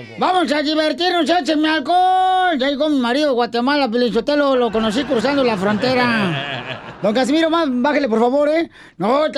loco. Vamos a divertirnos, échenme alcohol. Ya llegó mi marido de Guatemala, Pelizotelo, lo conocí cruzando la frontera. Don Casimiro, más, bájale, por favor, ¿eh? No, eh,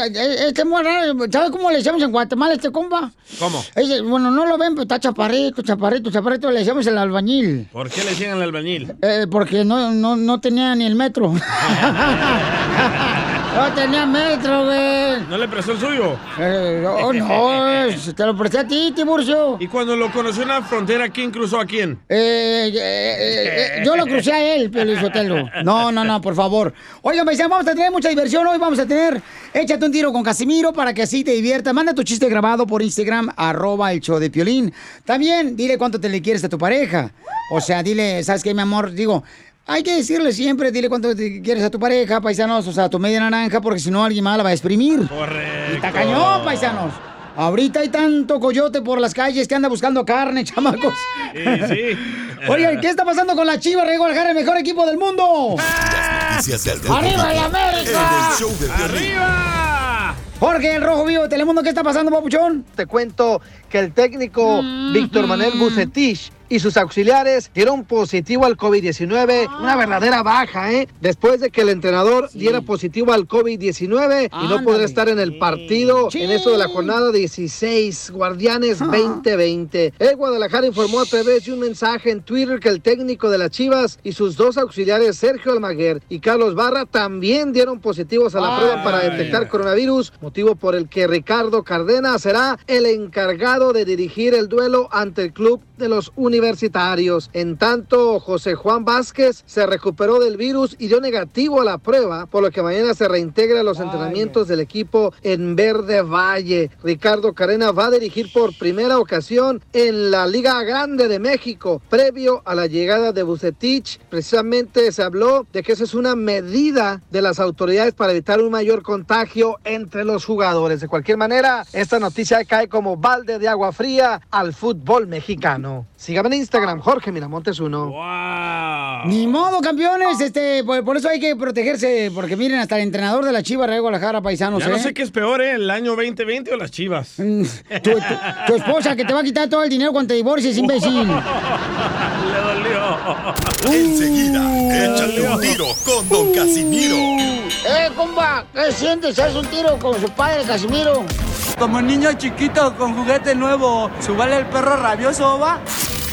este es muy raro. ¿Sabe cómo le decíamos en Guatemala a este compa? ¿Cómo? Bueno, no lo ven, pero está chaparrito, chaparrito, chaparrito. Le decíamos el albañil. ¿Por qué le decían al albañil? Eh, porque no, no, no tenía ni el metro. no tenía metro, güey. ¿No le prestó el suyo? Eh, no, no, te lo presté a ti, Tiburcio. ¿Y cuando lo conoció en la frontera, quién cruzó a quién? Eh, eh, eh, eh, yo lo crucé a él, Pelizotelo. No, no, no, por favor. Oigan, paisanos, vamos a tener mucha diversión. Hoy vamos a tener Échate un tiro con Casimiro para que así te diviertas. Manda tu chiste grabado por Instagram, arroba el show de Piolín. También dile cuánto te le quieres a tu pareja. O sea, dile, ¿sabes qué, mi amor? Digo, hay que decirle siempre, dile cuánto te quieres a tu pareja, paisanos. O sea, a tu media naranja, porque si no alguien más la va a exprimir. Correcto. Y está cañón, paisanos. Ahorita hay tanto coyote por las calles que anda buscando carne, chamacos. Sí, sí. Oigan, ¿qué está pasando con la Chivas Rey Guadalajara, el mejor equipo del mundo? Noticias del ¡Arriba la América! En el show de Piolín. ¡Arriba! Jorge, el Rojo Vivo de Telemundo, ¿qué está pasando, papuchón? Te cuento que el técnico Víctor Manuel Bucetich y sus auxiliares dieron positivo al COVID-19. Una verdadera baja, ¿eh? Después de que el entrenador diera positivo al COVID-19 y no podrá estar en el partido Sí. en eso de la jornada 16, Guardianes 2020. El Guadalajara informó a través de un mensaje en Twitter que el técnico de las Chivas y sus dos auxiliares, Sergio Almaguer y Carlos Barra, también dieron positivos a la Ay. prueba para detectar coronavirus, motivo por el que Ricardo Cardena será el encargado de dirigir el duelo ante el club de los universitarios. En tanto, José Juan Vázquez se recuperó del virus y dio negativo a la prueba, por lo que mañana se reintegra a los entrenamientos del equipo en Verde Valle. Ricardo Carena va a dirigir por primera ocasión en la Liga Grande de México, previo a la llegada de Bucetich. Precisamente se habló de que esa es una medida de las autoridades para evitar un mayor contagio entre los jugadores. De cualquier manera, esta noticia cae como balde de agua fría al fútbol mexicano. Síganme en Instagram, Jorge Miramontes uno. ¡Wow! Ni modo, campeones, este, por, por eso hay que protegerse, porque miren, hasta el entrenador de la Chivas Rey Guadalajara, paisanos, Ya no ¿eh? sé qué es peor, ¿eh? ¿El año 2020 o las chivas? Mm, Tu, tu- tu esposa que te va a quitar todo el dinero cuando te divorcies, imbécil. Le dolió. Enseguida, échate un tiro con Don Casimiro. ¡Eh, compa! ¿Qué sientes? ¿Haz un tiro con su padre, Casimiro? Como niño chiquito con juguete nuevo, ¿subale el perro rabioso, va?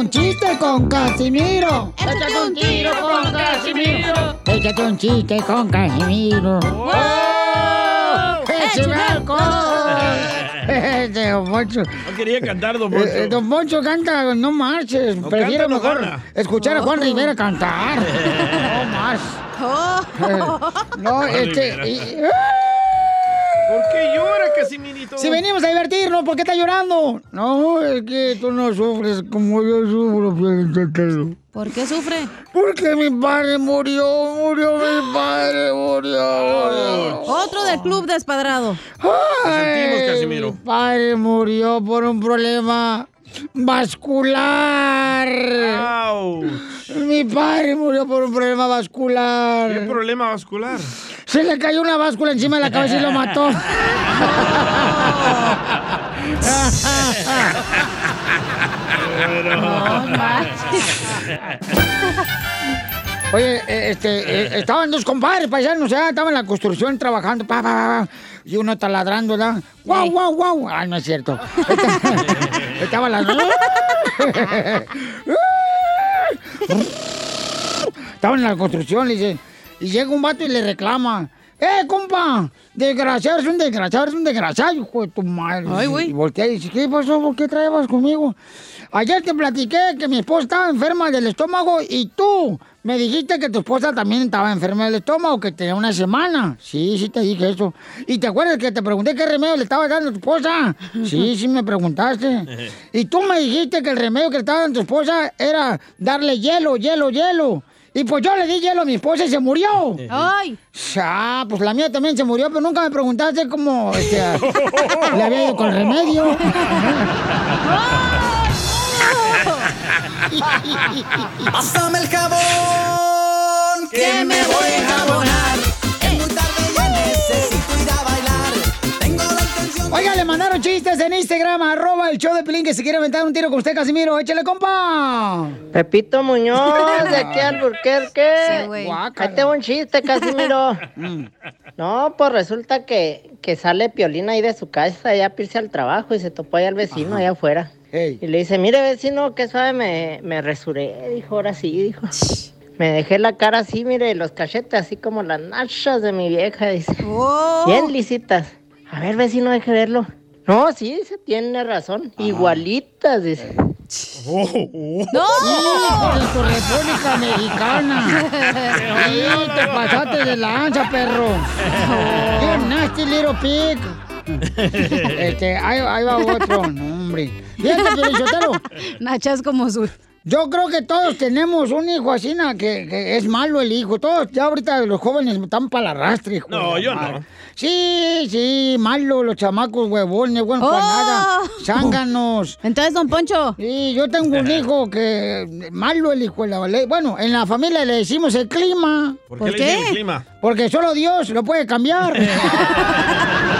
Un chiste con Casimiro! ¡Échate un tiro con Casimiro! ¡Échate un chiste con Casimiro! ¡Wow! ¡Échame alcohol! Este, don Poncho. No quería cantar, don Eh, eh, Poncho. don Poncho canta, no marches. No Prefiero canta, no mejor gana. escuchar a Juan Rivera cantar. No más. No, Juan este. Rivera. y- ¿Por qué llora, Casimirito? Si venimos a divertirnos, ¿por qué está llorando? No, es que tú no sufres como yo sufro. ¿Por qué sufre? Porque mi padre murió, murió mi padre, murió. murió. Otro del club despadrado. sentimos, Ay, Casimiro. Mi padre murió por un problema vascular. Mi padre murió por un problema vascular. ¿Qué problema vascular? Se le cayó una báscula encima de la cabeza y lo mató. Oye, eh, este, eh, estaban dos compadres paisanos, ya estaban en la construcción trabajando, pa, pa, pa, pa, y uno taladrando, ¿verdad? ¡Guau, guau, guau! Ay, no es cierto. Estaba la... Estaban en la construcción, le dice, y llega un vato y le reclama. ¡Eh, compa! Desgraciado, es un desgraciado, es un desgraciado, hijo de tu madre. Ay, güey. Y voltea y dice, ¿qué pasó? ¿Por qué traebas conmigo? Ayer te platiqué que mi esposa estaba enferma del estómago y tú Me dijiste que tu esposa también estaba enferma del estómago, que tenía una semana. Sí, sí te dije eso. ¿Y te acuerdas que te pregunté qué remedio le estaba dando a tu esposa? Sí, sí me preguntaste. Y tú me dijiste que el remedio que le estaba dando a tu esposa era darle hielo, hielo, hielo. Y pues yo le di hielo a mi esposa y se murió. ¡Ay! Ya, pues la mía también se murió, pero nunca me preguntaste cómo este, le había ido con el remedio. Pásame el jabón que me voy a jabonar. Es muy tarde ya necesito ir a bailar. Tengo la intención. Oiga, le mandaron chistes en Instagram, arroba el show de Pelín, que se quiere aventar un tiro con usted, Casimiro. Échale, compa. Pepito Muñoz, de aquí al Burquerque. Sí, güey. Ahí tengo un chiste, Casimiro. Mm. No, pues resulta que, que sale Piolina ahí de su casa, ya a irse al trabajo y se topó allá al vecino allá afuera. Ey. Y le dice, mire vecino, qué suave me, me resuré, dijo, ahora sí, dijo. Me dejé la cara así, mire, los cachetes así como las nachas de mi vieja, dice. Oh. Bien lisitas. A ver, vecino, deje verlo. No, sí, dice, tiene razón. Igualitas, dice. ¡No! ¡Hijo de tu República Mexicana! ¡Sí, te pasaste de lanza, perro! ¡Qué nasty little pig! Este, ahí, ahí va otro, no, hombre. Fíjate, Piolichotelo, Nachas como su... yo creo que todos tenemos un hijo así, na, que, que es malo el hijo. Todos, ya ahorita los jóvenes están para la rastre, hijo. No, yo madre. no. Sí, sí, malo, los chamacos huevones, bueno, Oh. para nada. Zánganos. Entonces, don Poncho. Sí, yo tengo un hijo que malo el hijo de la. Bueno, en la familia le decimos el clima, ¿Por, ¿Por qué, le el clima? porque solo Dios lo puede cambiar.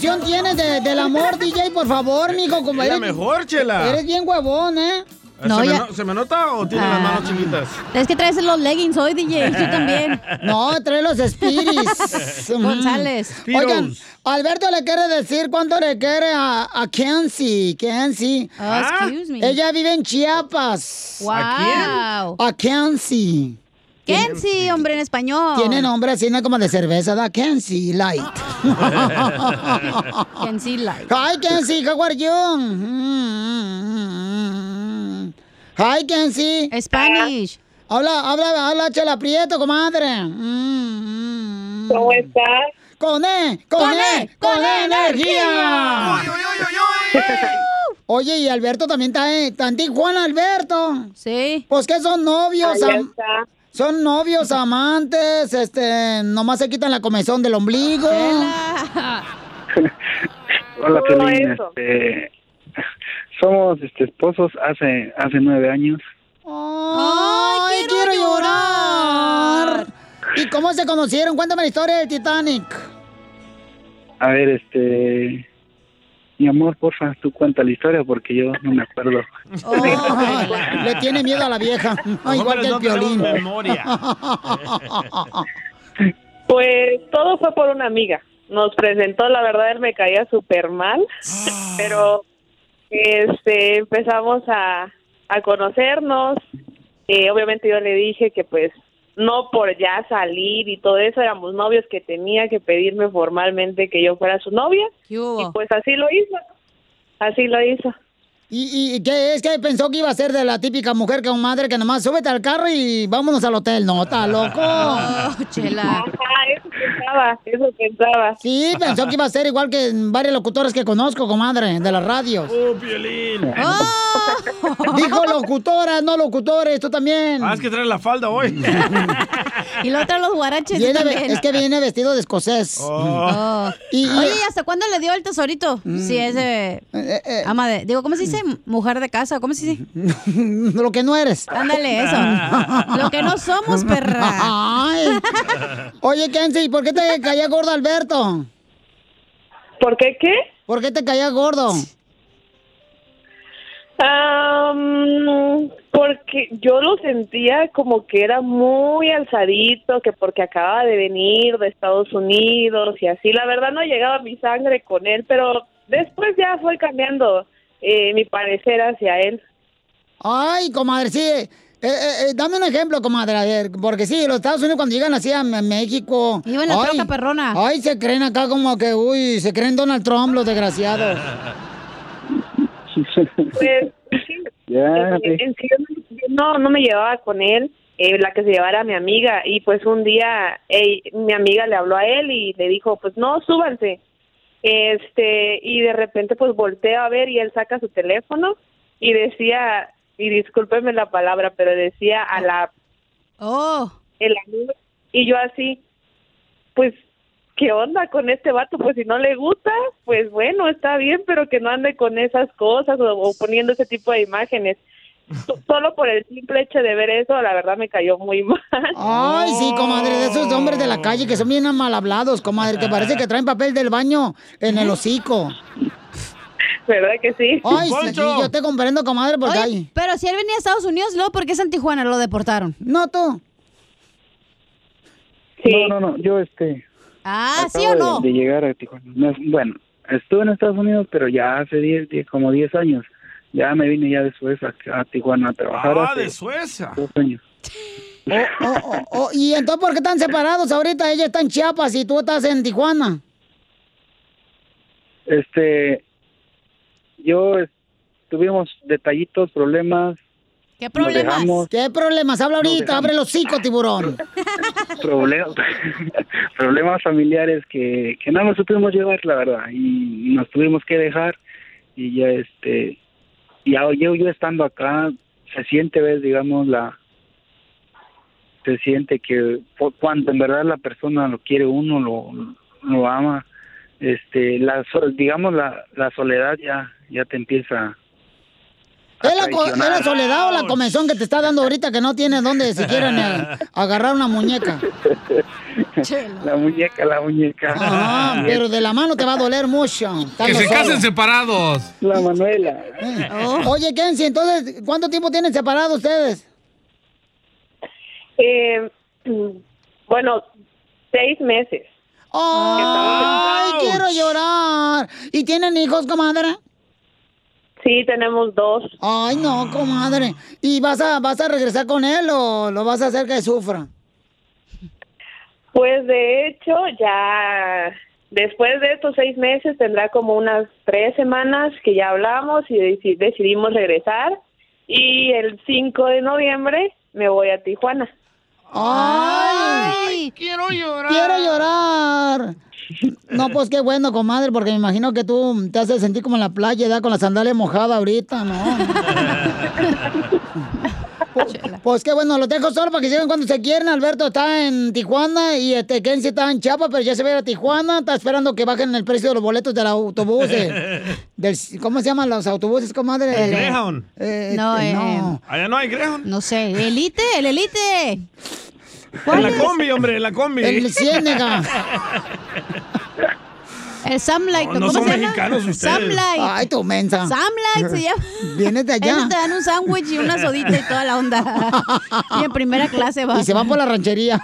canción tiene de- del amor, DJ? Por favor, mijo, como Es la eres, mejor, Chela. eres bien huevón, ¿eh? No, ¿Se, me ya- no- ¿Se me nota o tiene las Ah. manos chiquitas? Es que traes los leggings hoy, DJ. Tú también. No, trae los Spiris. González. Spiros. Oigan, Alberto le quiere decir cuánto le quiere a, a Kenzie. Kenzie. Oh, excuse me. Ella vive en Chiapas. Wow. A Kenzie. Kenzie, hombre, en español. Tiene nombre así, no como de cerveza, da Kenzie Light. Kenzie Light. Hi, Kenzie, how are you? Mm. Hi, Kenzie. Spanish. Habla, habla, habla, Chela Prieto, comadre. Mm. ¿Cómo estás? Con E, con, E, con E energía. Oye, y Alberto también está, en- está en Tijuana, Alberto. Sí. Pues que son novios, Ahí está. Son novios, amantes, este, nomás se quitan la comezón del ombligo. ¿Cómo Hola, eso? Este, somos este, esposos hace hace nueve años. Ay, quiero, llorar. ¿Y cómo se conocieron? Cuéntame la historia del Titanic. A ver, este... Mi amor, porfa, tú cuenta la historia porque yo no me acuerdo. Ay, le tiene miedo a la vieja. Ay, igual que el no violín. memoria. Pues todo fue por una amiga. Nos presentó, la verdad, él me caía súper mal, pero este empezamos a, a conocernos. Eh, obviamente yo le dije que pues no por ya salir y todo eso, éramos novios que tenía que pedirme formalmente que yo fuera su novia ¿Qué y pues así lo hizo. Así lo hizo. ¿Y, y qué es que pensó que iba a ser de la típica mujer que un madre que nomás súbete al carro y vámonos al hotel? No, está loco. Oh, chela. Ajá, eso pensaba, eso pensaba. Sí, pensó que iba a ser igual que varios locutores que conozco, comadre, de las radios. ¡Oh, Piolín! Oh. Dijo locutoras, no locutores, tú también. Ah, es que trae la falda hoy. Y lo otro los guaraches. Viene también. es que viene vestido de escocés. Oh. Oh. Y- y- Oye, ¿y hasta cuándo le dio el tesorito? Si es de... Eh, eh, Ama de... Digo, ¿cómo se dice? Mujer de casa. ¿Cómo se dice? lo que no eres. Ándale, eso. Lo que no somos, perra. Ay. Oye, Kenzie, ¿por qué te caía gordo Alberto? ¿Por qué qué? ¿Por qué te caía gordo? Am, Porque yo lo sentía como que era muy alzadito, que porque acababa de venir de Estados Unidos y así. La verdad no llegaba mi sangre con él, pero después ya fue cambiando eh, mi parecer hacia él. Ay, comadre, sí. Eh, eh, eh, dame un ejemplo, comadre, a ver, porque sí, los Estados Unidos cuando llegan así a México... Iba en la ay, troca perrona. Ay, se creen acá como que, uy, se creen Donald Trump, los desgraciados. Pues sí, Ya, en- en sí, yo no, no me llevaba con él, eh, la que se llevara a mi amiga y pues un día ey, mi amiga le habló a él y le dijo pues no, súbanse. Este, y de repente pues volteo a ver y él saca su teléfono y decía, y discúlpeme la palabra, pero decía a la... Oh. El amigo, y yo así, pues ¿qué onda con este vato? Pues si no le gusta, pues bueno, está bien, pero que no ande con esas cosas o, o poniendo ese tipo de imágenes. So- Solo por el simple hecho de ver eso, la verdad me cayó muy mal. Ay, sí, comadre, de esos hombres de la calle que son bien mal hablados, comadre, que parece que traen papel del baño en el hocico. ¿Verdad que sí? Ay, sí, sí, yo te comprendo, comadre, porque Oye, hay... pero si él venía a Estados Unidos, luego, ¿por qué es en Tijuana? Lo deportaron. No, tú. No, no, no, yo este... Ah, ¿sí o no? De, de llegar a Tijuana. No, bueno, estuve en Estados Unidos, pero ya hace 10, 10, como 10 años. Ya me vine ya de Suecia a, Tijuana a trabajar Ah, de Suecia. dos años. Oh, oh, oh, ¿Y entonces por qué están separados ahorita? Ella está en Chiapas y tú estás en Tijuana. Este, yo es- tuvimos detallitos, problemas. ¿Qué problemas? dejamos. ¿Qué problemas? Habla ahorita, abre los hocico, tiburón. problemas problemas familiares que, que no nos supimos llevar la verdad y nos tuvimos que dejar y ya este y yo yo estando acá se siente ves digamos la se siente que cu- cuando en verdad la persona lo quiere uno lo lo ama este la digamos la la soledad ya ya te empieza ¿Es la, es la soledad o la comezón que te está dando ahorita que no tienes dónde siquiera ni a- agarrar una muñeca? la muñeca la muñeca Ah, pero de la mano te va a doler mucho. Que se casen separados. La Manuela. Oye, Kenzie, entonces, ¿cuánto tiempo tienen separados ustedes? Eh, bueno, seis meses. ¡Ay, quiero llorar! ¿Y tienen hijos, comadre? Sí, tenemos dos. Ay, no, comadre. ¿Y vas a, vas a regresar con él o lo vas a hacer que sufra? Pues de hecho, ya después de estos seis meses tendrá como unas tres semanas que ya hablamos y deci- decidimos regresar. Y el 5 de noviembre me voy a Tijuana. ¡Ay! quiero llorar. ¡Quiero llorar! No, pues qué bueno, comadre, porque me imagino que tú te haces sentir como en la playa, ¿verdad? Con la sandalia mojada ahorita, ¿no? Pues qué bueno, los dejo solo para que lleguen cuando se quieran. Alberto está en Tijuana y este Kenzie está en Chiapas, pero ya se va a ir a Tijuana. Está esperando que bajen el precio de los boletos del autobús. de- del, ¿Cómo se llaman los autobuses, comadre? El Greyhound. Eh, No, este, eh, no. Allá no hay Greyhound. No sé, elite, el elite. En la combi, hombre, en la combi. El Ciénega. El Samlight, No, no ¿cómo son se llama? mexicanos ustedes. Samlight. Ay, tu mensa. Samlight se llama. Vienes de allá. Esos te dan un sándwich y una sodita y toda la onda. y en primera clase va. Y se van por la ranchería.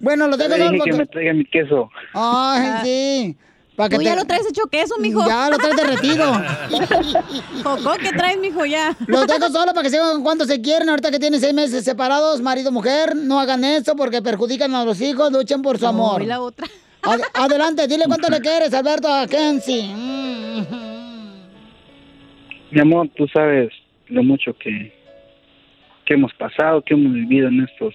bueno, los dejo dije que me traiga mi queso. Ay, sí. Tú te- ya lo traes hecho queso, mijo. Ya lo traes derretido. Coco, ¿qué traes, mijo, ya? Los dejo solo para que sepan cuánto se quieren. Ahorita que tienen seis meses separados, marido, mujer, no hagan eso porque perjudican a los hijos. Luchen por su amor. y la otra. Ad- adelante, dile cuánto le quieres, Alberto, a Kenzie. Mi amor, tú sabes lo mucho que, que hemos pasado, que hemos vivido en estos,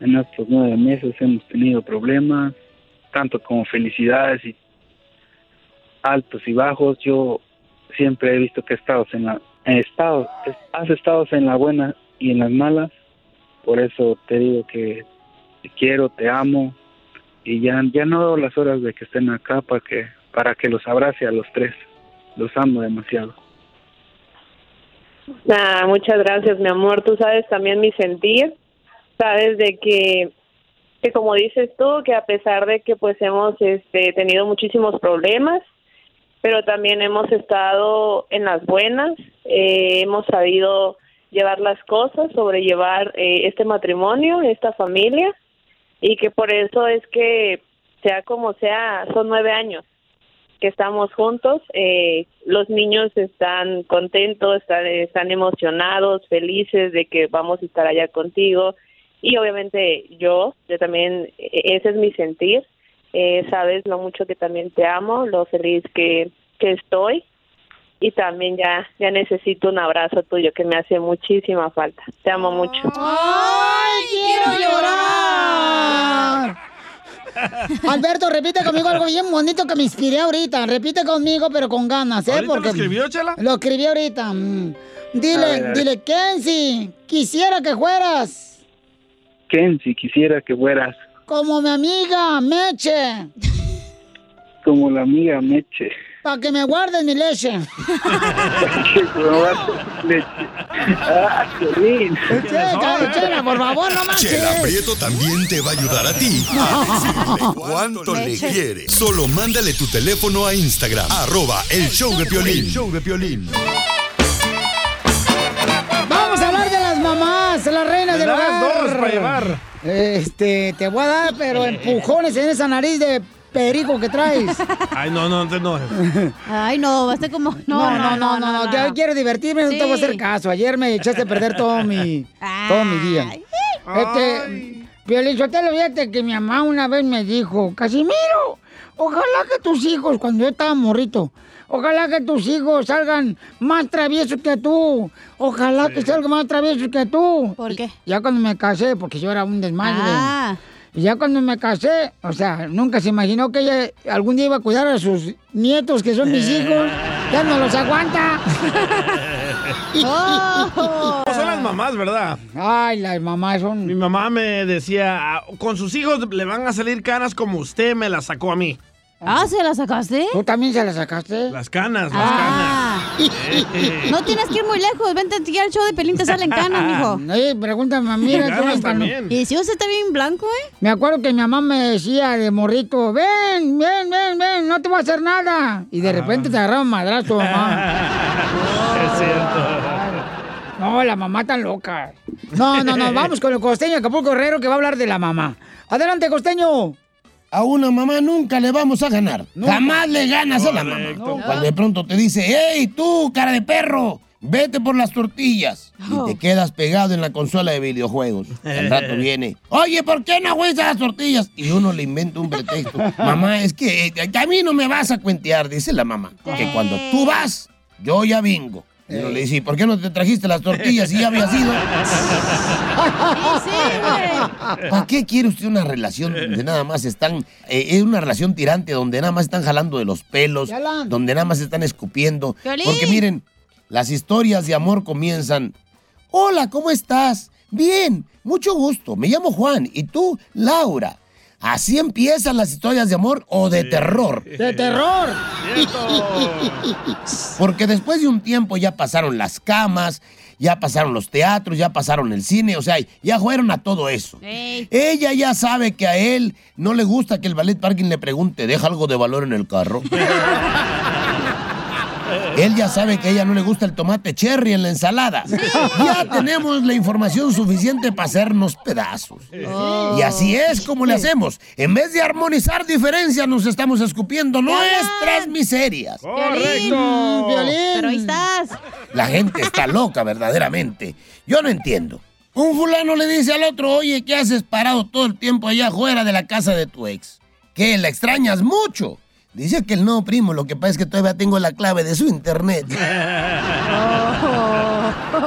en estos nueve meses. Hemos tenido problemas, tanto como felicidades y altos y bajos. Yo siempre he visto que estado en la, he estado, has estado en la buena y en las malas. Por eso te digo que te quiero, te amo y ya, ya no veo las horas de que estén acá para que, para que los abrace a los tres. Los amo demasiado. Ah, muchas gracias, mi amor. Tú sabes también mi sentir. Sabes de que, que como dices tú, que a pesar de que pues hemos este, tenido muchísimos problemas, pero también hemos estado en las buenas, eh, hemos sabido llevar las cosas, sobrellevar eh, este matrimonio, esta familia, y que por eso es que sea como sea, son nueve años que estamos juntos. Eh, los niños están contentos, están, están emocionados, felices de que vamos a estar allá contigo. Y obviamente yo, yo también, e- ese es mi sentir. Eh, sabes lo mucho que también te amo, lo feliz que, que estoy. Y también ya, ya necesito un abrazo tuyo que me hace muchísima falta. Te amo mucho. ¡Ay, quiero llorar! Alberto, repite conmigo algo bien bonito que me inspiré ahorita. Repite conmigo, pero con ganas, ¿eh? ¿Ahorita lo escribió, Chela? Lo escribí ahorita. Mm. Dile, A ver, a ver. dile, Kenzie, quisiera que fueras Kenzie, quisiera que fueras como mi amiga Meche, como la amiga Meche. para que me guardes mi leche. Que probar leche. Ah. Chela, Chela, por favor, no Chela manches. Prieto también te va a ayudar a ti a decirle cuánto le Leche. quiere. Solo mándale tu teléfono a Instagram, arroba el show de Piolín. El show de Piolín. Las reinas Me del hogar. dos para llevar. Este, te voy a dar, pero empujones en esa nariz de perico que traes. Ay, no, no, no, no. Ay, no, va a ser como. No, No, no, no, no, no, yo quiero divertirme, no te voy a hacer caso. Ayer me echaste a perder todo mi, todo mi día. Este, Sotelo, fíjate que mi mamá una vez me dijo, Casimiro, ojalá que tus hijos, cuando yo estaba morrito, ojalá que tus hijos salgan más traviesos que tú. Ojalá que salgan más traviesos que tú. ¿Por qué? Y ya cuando me casé, porque yo era un desmadre. Ah. Y ya cuando me casé, o sea, nunca se imaginó que ella algún día iba a cuidar a sus nietos, que son mis hijos. Ya no los aguanta. No son las mamás, ¿verdad? Ay, las mamás son... Mi mamá me decía, "Ah, con sus hijos le van a salir canas como usted me las sacó a mí. Ah, ¿se la sacaste? ¿Tú también se la sacaste? Las canas, las Ah. canas. No tienes que ir muy lejos. Vente aquí al show de Pelín, te salen canas, mijo. Oye, pregúntame a mí. Y si usted está bien blanco, ¿eh? Me acuerdo que mi mamá me decía de morrito, ven, ven, ven, ven, no te voy a hacer nada. Y de repente te agarraba un madrazo, mamá. Es cierto. No, la mamá tan loca. No, no, no, vamos con el costeño Acapulco Herrero que va a hablar de la mamá. Adelante, costeño. A una mamá nunca le vamos a ganar. Jamás le ganas a la mamá. Cuando de pronto te dice, hey, tú, cara de perro, vete por las tortillas. Y te quedas pegado en la consola de videojuegos. Al rato viene, oye, ¿por qué no juegas las tortillas? Y uno le inventa un pretexto. mamá, es que eh, a mí no me vas a cuentear, dice la mamá. Que cuando tú vas, yo ya vengo. Y uno le dice, ¿y por qué no te trajiste las tortillas si ya habías ido? ¿Para qué quiere usted una relación donde nada más están, eh, es una relación tirante donde nada más están jalando de los pelos, donde nada más están escupiendo? Porque miren, las historias de amor comienzan. Hola, ¿cómo estás? Bien, mucho gusto. Me llamo Juan y tú, Laura. Así empiezan las historias de amor o de terror. ¡De terror! Porque después de un tiempo ya pasaron las camas, ya pasaron los teatros, ya pasaron el cine, o sea, ya fueron a todo eso. Ey. Ella ya sabe que a él no le gusta que el ballet parking le pregunte, ¿deja algo de valor en el carro? Él ya sabe que a ella no le gusta el tomate cherry en la ensalada. Ya tenemos la información suficiente para hacernos pedazos. Y así es como le hacemos. En vez de armonizar diferencias, nos estamos escupiendo nuestras miserias. Piolín. Piolín. Pero ahí estás. La gente está loca, verdaderamente. Yo no entiendo. Un fulano le dice al otro, oye, ¿qué haces parado todo el tiempo allá afuera de la casa de tu ex? ¿Qué, la extrañas mucho? Dice que el no, primo, lo que pasa es que todavía tengo la clave de su internet.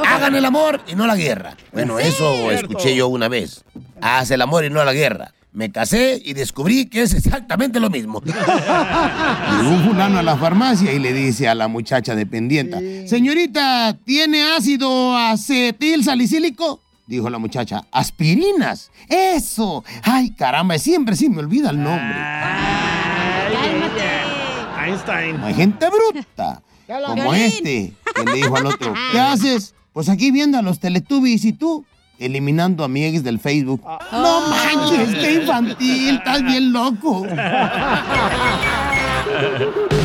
Hagan el amor y no la guerra. Bueno, eso escuché yo una vez. Haz el amor y no la guerra. Me casé y descubrí que es exactamente lo mismo. Llegó un fulano a la farmacia y le dice a la muchacha dependiente, señorita, ¿tiene ácido acetil salicílico? Dijo la muchacha, aspirinas. Eso. Ay, caramba, siempre sí me olvida el nombre. Einstein. Hay gente bruta. Como este, que le dijo al otro, ¿qué haces? Pues aquí viendo a los Teletubbies y tú, eliminando a mi ex del Facebook. No manches, qué infantil, estás bien loco.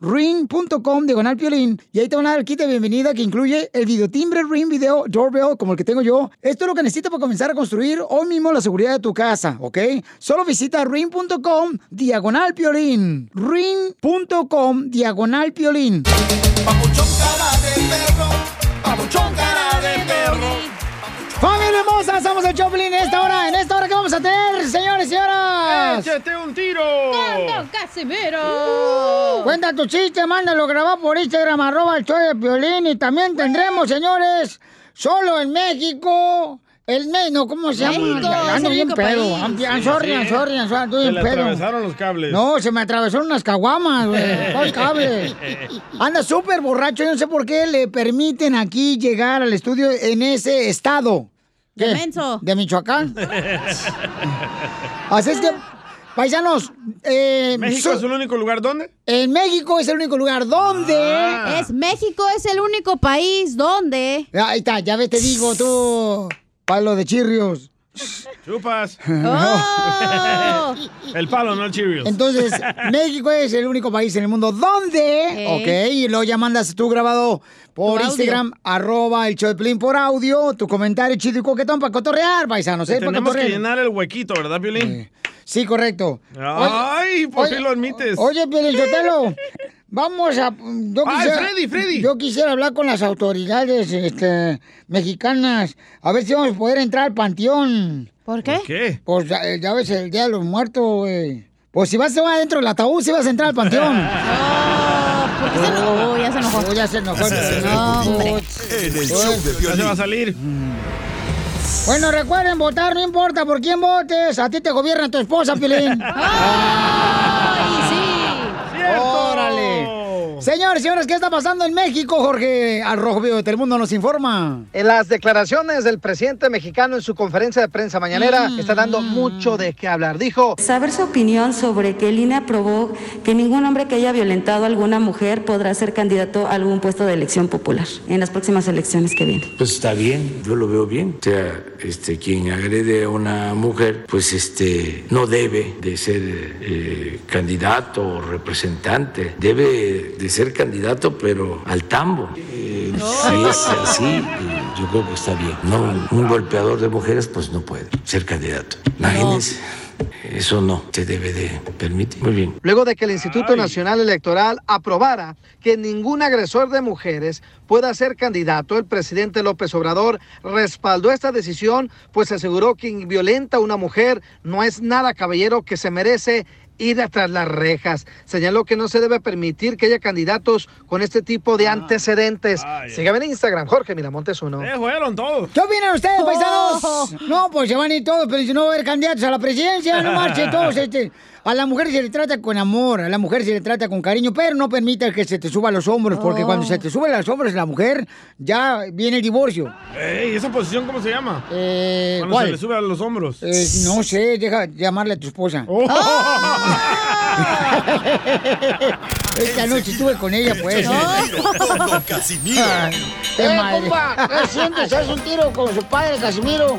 ring.com diagonal piolín y ahí te van a dar el kit de bienvenida que incluye el videotimbre Ring Video Doorbell como el que tengo yo. Esto es lo que necesitas para comenzar a construir hoy mismo la seguridad de tu casa, ¿ok? Solo visita ring.com diagonal piolín. ring.com diagonal piolín. Papuchón cara de perro. ¡Familia hermosa! Somos el Choplin en esta hora. ¿En esta hora qué vamos a tener, señores y señoras? ¡Échate un tiro! ¡Con Casimiro! Cuenta tu chiste, mándalo grabar por Instagram, arroba el show de Piolín. Y también tendremos, señores, solo en México... El me, no, ¿cómo se llama? México, Ando bien pedo. I'm, I'm sorry, I'm sorry, I'm sorry, Se le pedo. atravesaron los cables. No, se me atravesaron unas caguamas, güey. ¿Cuál cable? Anda súper borracho, yo no sé por qué le permiten aquí llegar al estudio en ese estado. De ¿Qué? menso. ¿De Michoacán? Así es que, paisanos, eh, ¿México so- es el único lugar donde? en México es el único lugar donde... Ah. Es México es el único país donde. Ahí está, ya ves, te digo tú, palo de chirrios. Chupas. ¡Oh! El palo, no el Cheerios. Entonces, México es el único país en el mundo donde, Ok. ok, y luego ya mandas tú grabado por Tu audio. Instagram, arroba el show de por audio, tu comentario chido y coquetón para cotorrear, paisanos, ¿eh? Para Tenemos que llenar el huequito, ¿verdad, Piolín? Sí, correcto. Ay, ¿por qué lo admites? Oye, Piolín Sotelo, vamos a... Yo Ay, quisiera, Freddy, Freddy. Yo quisiera hablar con las autoridades este, mexicanas, a ver si vamos a poder entrar al panteón. ¿Por qué? ¿Qué? Pues ya, ya ves el Día de los Muertos, güey. Pues si vas adentro del ataúd, si vas a entrar al panteón. Oh, ¿Por qué se enojó? Oh, ya se enojó. Oh, ya se enojó. No, hombre. En el show de Ya se va a Piolín. salir. Bueno, recuerden votar, no importa por quién votes. A ti te gobierna tu esposa, Pilín. ¡Ay, sí! ¡Órale! Señores, señores, ¿qué está pasando en México, Jorge? Al Rojo Vivo de Telemundo nos informa. En las declaraciones del presidente mexicano en su conferencia de prensa mañanera Mm. está dando mucho de qué hablar. Dijo, Saber su opinión sobre que el INE aprobó que ningún hombre que haya violentado a alguna mujer podrá ser candidato a algún puesto de elección popular en las próximas elecciones que vienen. Pues está bien, yo lo veo bien. O sea, este, quien agrede a una mujer, pues este, no debe de ser eh, candidato o representante. Debe de ser candidato, pero al tambo. Eh, Si es así, eh, yo creo que está bien. No, un golpeador de mujeres, pues no puede ser candidato. Imagínense, eso no se debe de permitir. Muy bien. luego de que el Instituto Nacional Electoral aprobara que ningún agresor de mujeres pueda ser candidato, el presidente López Obrador respaldó esta decisión, pues aseguró que quien violenta a una mujer no es nada caballero que se merece ir tras las rejas. Señaló que no se debe permitir que haya candidatos con este tipo de antecedentes. Sígame en Instagram, Jorge Miramontes uno. Eh, fueron todos. ¿Qué opinan ustedes, paisanos? No, pues se van a ir todos, pero si no va a haber candidatos a la presidencia, no marchen todos. Este, a la mujer se le trata con amor, a la mujer se le trata con cariño, pero no permita que se te suba a los hombros, porque Oh. cuando se te sube a los hombros la mujer, ya viene el divorcio. Ey, ¿esa posición cómo se llama? Eh, Cuando ¿cuál? se le sube a los hombros. Eh, no sé, deja llamarle a tu esposa. Oh. Esta noche estuve con ella, pues. Con Don Casimiro. ¡Qué ¡Eh, madre! compa! ¿Qué sientes? ¿Haz un tiro con su padre, Casimiro?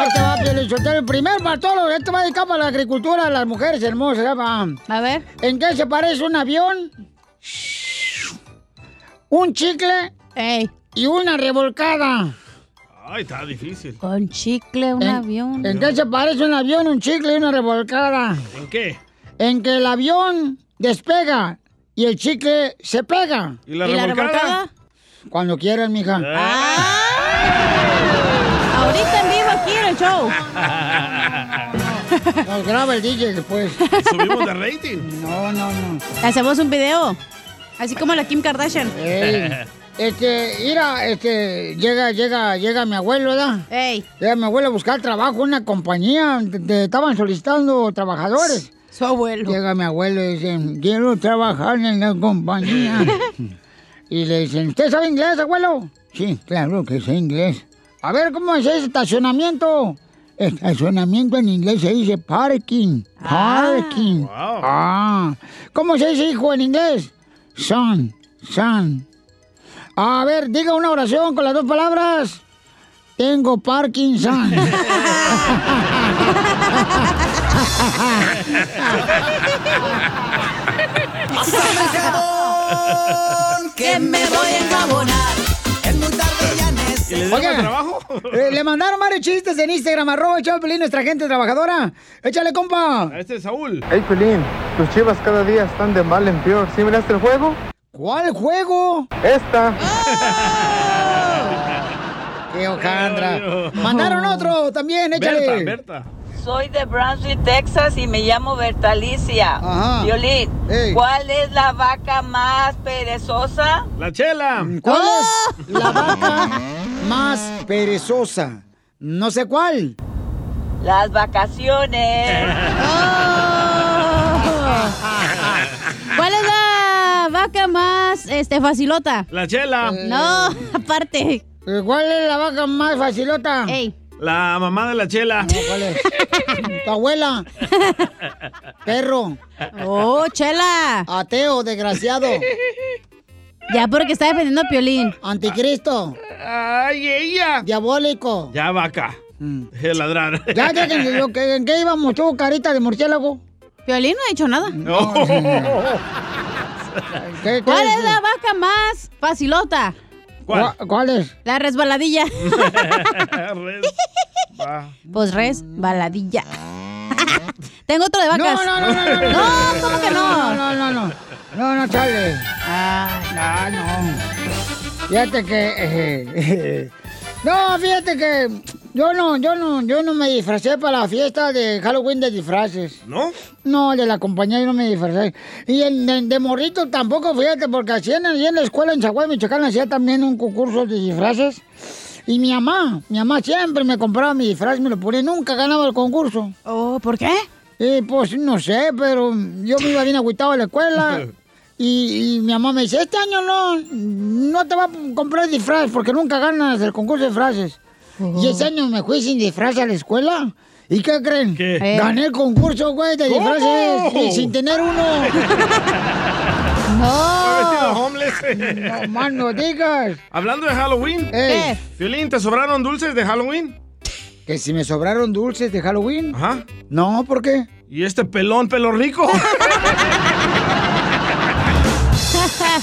Ahí te va, Pielichotero. El primer para todos. Este va dedicado para la agricultura, a las mujeres hermosas. A ver. ¿En qué se parece un avión? Un chicle y una revolcada. Ay, está difícil. Con chicle, un ¿En- avión. ¿En qué se parece un avión, un chicle y una revolcada? ¿En qué? En que el avión despega y el chicle se pega. ¿Y la ¿Y la revolcada? revolcada? Cuando quieran, mija. En show. Nos graba el DJ después. Subimos de rating. No, no, no. Hacemos un video. Así como la Kim Kardashian. Ey, este, mira, este, llega, llega, llega mi abuelo, ¿verdad? Ey. Llega mi abuelo a buscar trabajo en una compañía, de- de- estaban solicitando trabajadores. Su abuelo. Llega mi abuelo y dice, quiero trabajar en la compañía. y le dicen, ¿usted sabe inglés, abuelo? Sí, claro que sé inglés. A ver, ¿cómo es ese estacionamiento? Estacionamiento en inglés se dice parking. Parking. Ah. ¿Cómo se dice hijo en inglés? Son. Son. A ver, diga una oración con las dos palabras. Tengo Parkinson. Que me voy a enjabonar. Es muy tarde, necesito. Oiga, eh, le mandaron varios chistes en Instagram, arroba de Pelín, nuestra gente trabajadora. Échale, compa. Este es Saúl. Hey, Pelín, tus chivas cada día están de mal en peor. ¿Sí miraste el juego? ¿Cuál juego? Esta. ¡Qué hojandra! Mandaron otro también, échale. Soy de Brownsville, Texas y me llamo Bertalicia. Ajá. Violín, Ey. ¿cuál es la vaca más perezosa? La chela. ¿Cuál es la vaca más perezosa? No sé cuál. Las vacaciones. ¿Cuál es la vaca más este, facilota? La chela. No, aparte. Eh, ¿Cuál es la vaca más facilota? Ey. La mamá de la chela. ¿Cuál es? Tu abuela. Perro. Oh, chela. Ateo, desgraciado. Ya porque está defendiendo a Piolín. Anticristo. Ay, ella. Diabólico. Ya, vaca. De ladrar. Ya, ya, que- lo que- ¿en qué íbamos tú, carita de murciélago? Piolín no ha dicho nada. ¿Qué- qué ¿Cuál es? es la vaca más facilota? ¿Cuál? ¿Cuál es? La resbaladilla. Res-. Pues resbaladilla. Tengo otro de vacas. No, no, no, no, no, No, ¿cómo que no? No, no, no, no. No, no, chale. Ah, no, no. Fíjate que. eh, no, fíjate que. Yo no, yo no, yo no me disfracé para la fiesta de Halloween de disfraces. ¿No? No, de la compañía yo no me disfracé. Y en- de, de morrito tampoco, fíjate, porque hacían ahí en la escuela en Zaguay, Michoacán, hacía también un concurso de disfraces. Y mi mamá, mi mamá siempre me compraba mi disfraz, me lo ponía, nunca ganaba el concurso. Oh, ¿por qué? Eh, pues no sé, pero yo me iba bien agüitado a la escuela. Y, y mi mamá me dice, este año no, no te va a comprar disfraz porque nunca ganas el concurso de disfraces. Y ese año me fui sin disfraz a la escuela. ¿Y qué creen? ¿Qué? Gané el concurso, güey, de disfraces y sin tener uno. Vestido no. homeless. No, man, no digas. Hablando de Halloween. Ey. Violín, ¿te sobraron dulces de Halloween? Que si me sobraron dulces de Halloween. Ajá. No, ¿por qué? ¿Y este pelón, pelo rico?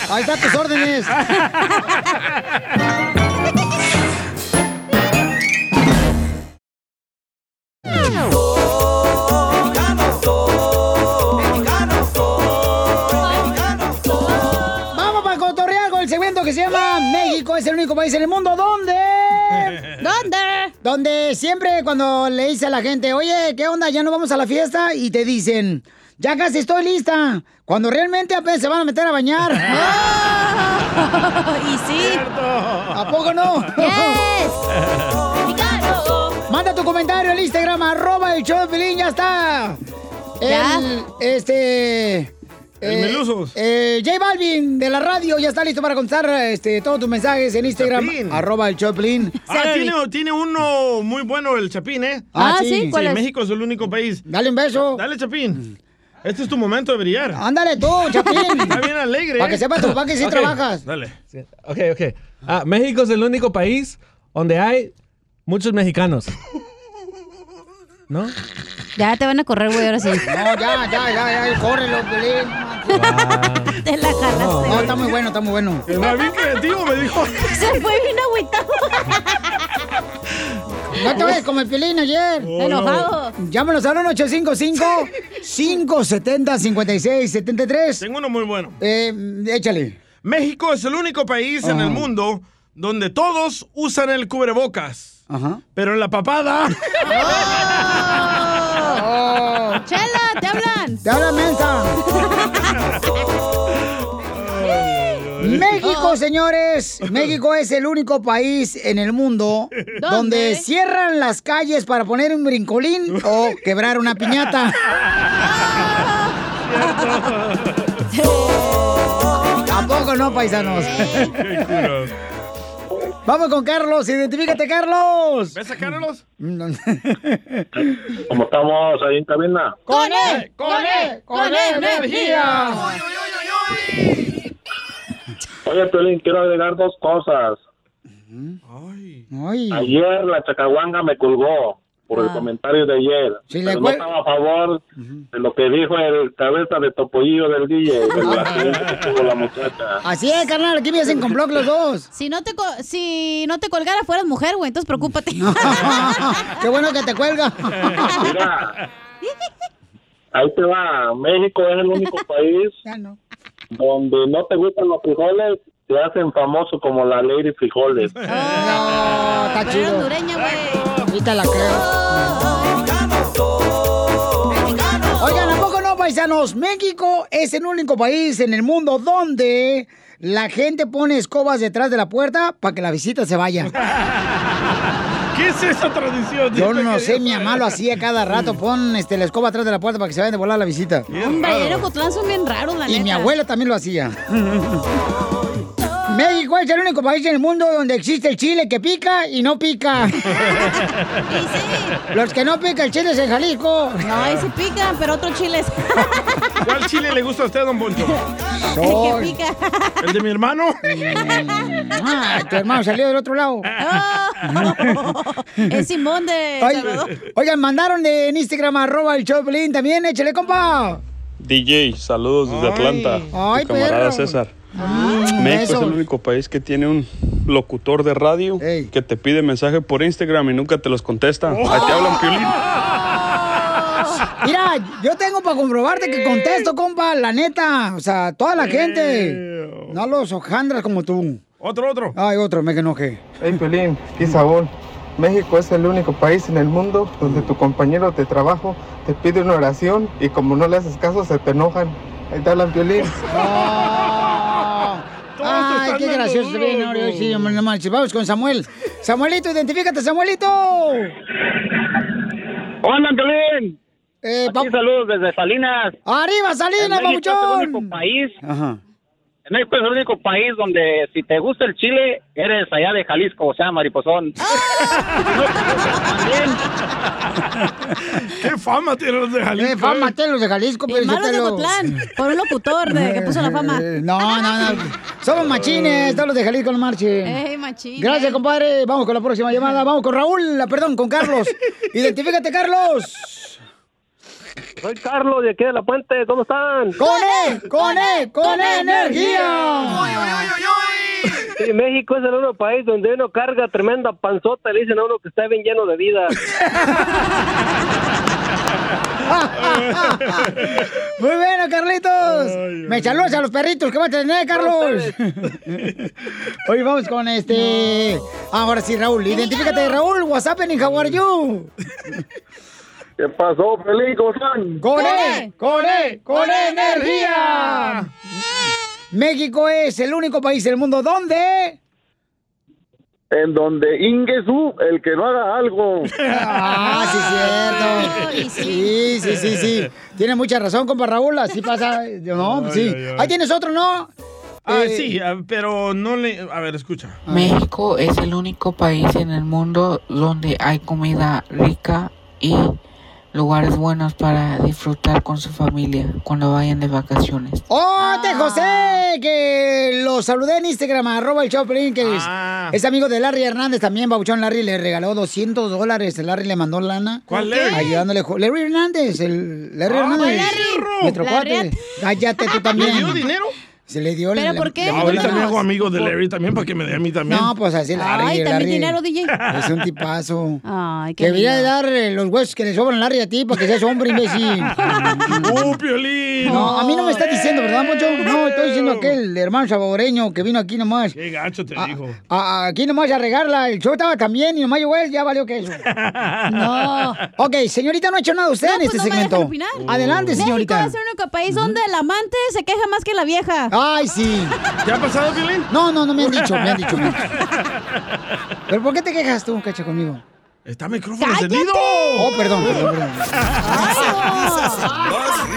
Ahí están tus órdenes. Vamos para cotorrear con el segmento que se llama México es el único país en el mundo donde... ¿Dónde? Donde siempre cuando le dice a la gente, oye, ¿qué onda? Ya no vamos a la fiesta y te dicen, ya casi estoy lista. Cuando realmente apenas se van a meter a bañar. y sí. ¿A poco no? Manda tu comentario al Instagram, arroba el show de Pelín, ya está. ¿Ya? El, este... El Melusos. eh, J Balvin de la radio ya está listo para contestar este, todos tus mensajes en Instagram, Chapín. arroba el Pelín. Ah, tiene, tiene uno muy bueno el Chapín, ¿eh? Ah, ¿sí? ¿sí? ¿Cuál es? México es el único país. Dale un beso. Dale, Chapín. Este es tu momento de brillar. Ándale tú, Chapín. Está bien alegre. Para que sepas tu papá que sí trabajas. Dale. Ok, ok. Ah, México es el único país donde hay muchos mexicanos. ¿No? Ya te van a correr, güey, ahora sí. No, ya, ya, ya, ya, córrelo, Pelín. Te la jalaste. No, está muy bueno, está muy bueno. Es más bien creativo, me dijo. Se fue bien agüitado. No te vayas como el Pelín ayer. Oh, Enojado. Llámanos al 1-855-570-5673. Tengo uno muy bueno. Eh, échale. México es el único país en el mundo donde todos usan el cubrebocas. Ajá. Pero en la papada. Chela, te hablan. Te hablan, mensa. México, señores. México es el único país en el mundo donde cierran las calles para poner un brincolín o quebrar una piñata. ¿A poco no, paisanos? Vamos con Carlos, identifícate, Carlos. ¿Ves a Carlos? con ¿Cómo estamos ahí en cabina? E, con E, con E energía. Oye, Piolín, quiero agregar dos cosas. Ayer la chacahuanga me colgó por el comentario de ayer. Sí, le pero no estaba a favor de lo que dijo el cabeza de topollillo del DJ, tuvo la muchacha. Así es, carnal, aquí me hacen con block los dos. Si no te, co- si no te colgara, fueras mujer, güey, entonces preocúpate. Qué bueno que te cuelga. Mira, ahí te va. México es el único país donde no te gustan los frijoles, te hacen famoso como la Lady Frijoles. No, está chido. Ahorita la creo. Oigan, ¿a poco no, paisanos? México es el único país en el mundo donde la gente pone escobas detrás de la puerta para que la visita se vaya. ¿Qué es esa tradición? Yo no sé, mi mamá lo hacía cada rato. Pon este, la escoba atrás de la puerta para que se vayan de volar la visita. Hombre, ayer en Ocotlán son bien raros, la Y neta. mi abuela también lo hacía. México es el único país en el mundo donde existe el chile que pica y no pica. Los que no pica el chile es en Jalisco. No, ahí sí pican, pero otro chile es... ¿Cuál chile le gusta a usted, don Poncho? El que pica. ¿El de mi hermano? Ah, tu hermano salió del otro lado. Es Simón de Salvador. Oigan, mandaron de en Instagram arroba el Choplin también, échale, compa. DJ, saludos desde Atlanta. Ay, tu camarada perro. César. México es el único país que tiene un locutor de radio que te pide mensaje por Instagram y nunca te los contesta. Ahí te hablan piolín. Mira, yo tengo para comprobarte que contesto, compa, la neta. O sea, toda la gente. No los hojandras como tú. Otro, otro. Ay, otro, me que enojé. Hey, Piolín, aquí Sabón. México es el único país en el mundo donde tu compañero de trabajo te pide una oración y como no le haces caso se te enojan. Ahí te hablan Piolín. Ay, qué gracioso se viene ahora. Sí, hombre, no manches. Vamos con Samuel. Samuelito, identifícate, Samuelito. Hola, Piolín. Eh, Aquí saludos desde Salinas. ¡Arriba, Salinas, único país. Ajá. En México es el único país donde si te gusta el chile, eres allá de Jalisco, o sea, mariposón. ¿Qué fama tienen los de Jalisco? ¿Qué fama tienen los de Jalisco? Pero malos de Sotelo? Ocotlán, por un locutor de que puso la fama. Eh, No, no, no. Somos machines, todos los de Jalisco no marchen. Ey, machín. Gracias, compadre. Vamos con la próxima llamada. Vamos con Raúl, la- perdón, con Carlos. Identifícate, Carlos. Soy Carlos de aquí de La Puente, ¿cómo están? ¡Con E! ¡Con E! ¡Con E energía! Sí, México es el único país donde uno carga tremenda panzota y le dicen a uno que está bien lleno de vida. Muy bueno, Carlitos. Me saludas a los perritos que va a tener, Carlos. Hoy vamos con este. Ahora sí, Raúl. Identifícate, Raúl. WhatsApp en How are you? ¿Qué pasó, Feliz? ¿Cómo están? ¡Con E! ¡Con E! ¡Con E energía! México es el único país del mundo donde. En donde Ingesu, el que no haga algo. Ah, sí, cierto. Sí, sí, sí, sí. Tiene mucha razón, compa Raúl. Así pasa. No, pues sí. Ahí tienes otro, ¿no? Ah, Eh, sí, ah, pero no le... A ver, escucha. México es el único país en el mundo donde hay comida rica y lugares buenos para disfrutar con su familia cuando vayan de vacaciones. ¡Oh, te José! Que lo saludé en Instagram, arroba el Choplin, que es, es amigo de Larry Hernández también. Babuchón Larry le regaló 200 dólares. Larry le mandó lana. ¿Cuál Larry? Ayudándole. Larry Hernández, el Larry Ah, Hernández. ¿cuál Larry? Nuestro Larry. cuate. Cállate tú también. ¿Le dio dinero? Se le dio el- ¿Pero por qué? le- le- Ahorita me hago amigo de Larry también para que me dé a mí también. No, pues así Larry. Ay, también Larry dinero, DJ. Es un tipazo. Ay, qué Debería dar eh, los huesos que le sobran a Larry a ti para que seas hombre, imbécil. ¡Uh, Piolín! No, a mí no me estás diciendo, ¿verdad, Mocho? No, estoy diciendo aquel hermano salvadoreño que vino aquí nomás. Qué gacho te dijo. A- a- aquí nomás a regarla. El show estaba también y nomás llegó él, ya valió que eso. No. Ok, señorita, no ha hecho nada usted en pues este no me dejan segmento. opinar. Adelante, México señorita. es el único país donde el amante se queja más que la vieja. Ay, sí. ¿Te ha pasado, Piolín? No, no, no me han dicho, me han dicho. me han dicho. ¿Pero por qué te quejas tú, cacha, conmigo? Está micrófono ¡Cállate! encendido. Oh, perdón, perdón, perdón.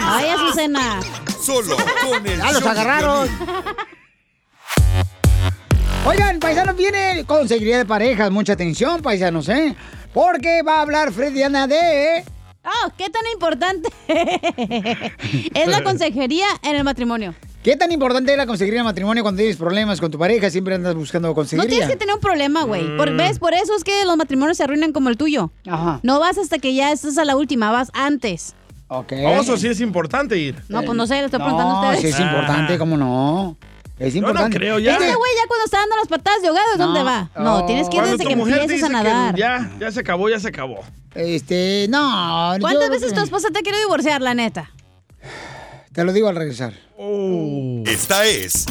Ay, Azucena. Solo con el Ya los show de agarraron. Oigan, paisanos, viene conseguiría de parejas. Mucha atención, paisanos, ¿eh? Porque va a hablar Freddy Ana de... Oh, ¿qué tan importante es la consejería en el matrimonio? ¿Qué tan importante es la consejería de matrimonio cuando tienes problemas con tu pareja? Siempre andas buscando No consejería. tienes que tener un problema, güey. Por, ¿Ves? Por eso es que los matrimonios se arruinan como el tuyo. Ajá. No vas hasta que ya estás a la última, vas antes. Ok. Oso, sí es importante ir. No, pues no sé, le estoy preguntando a No, ustedes. sí es importante, ¿cómo no? Es Yo no importante. creo, ya. Este güey ya cuando está dando las patadas de ahogado, ¿es No. dónde va? No, tienes que ir desde que empieces a nadar. Ya, ya se acabó, ya se acabó. Este, no. ¿Cuántas yo- veces tu esposa te quiere divorciar, la neta? Te lo digo al regresar. Esta es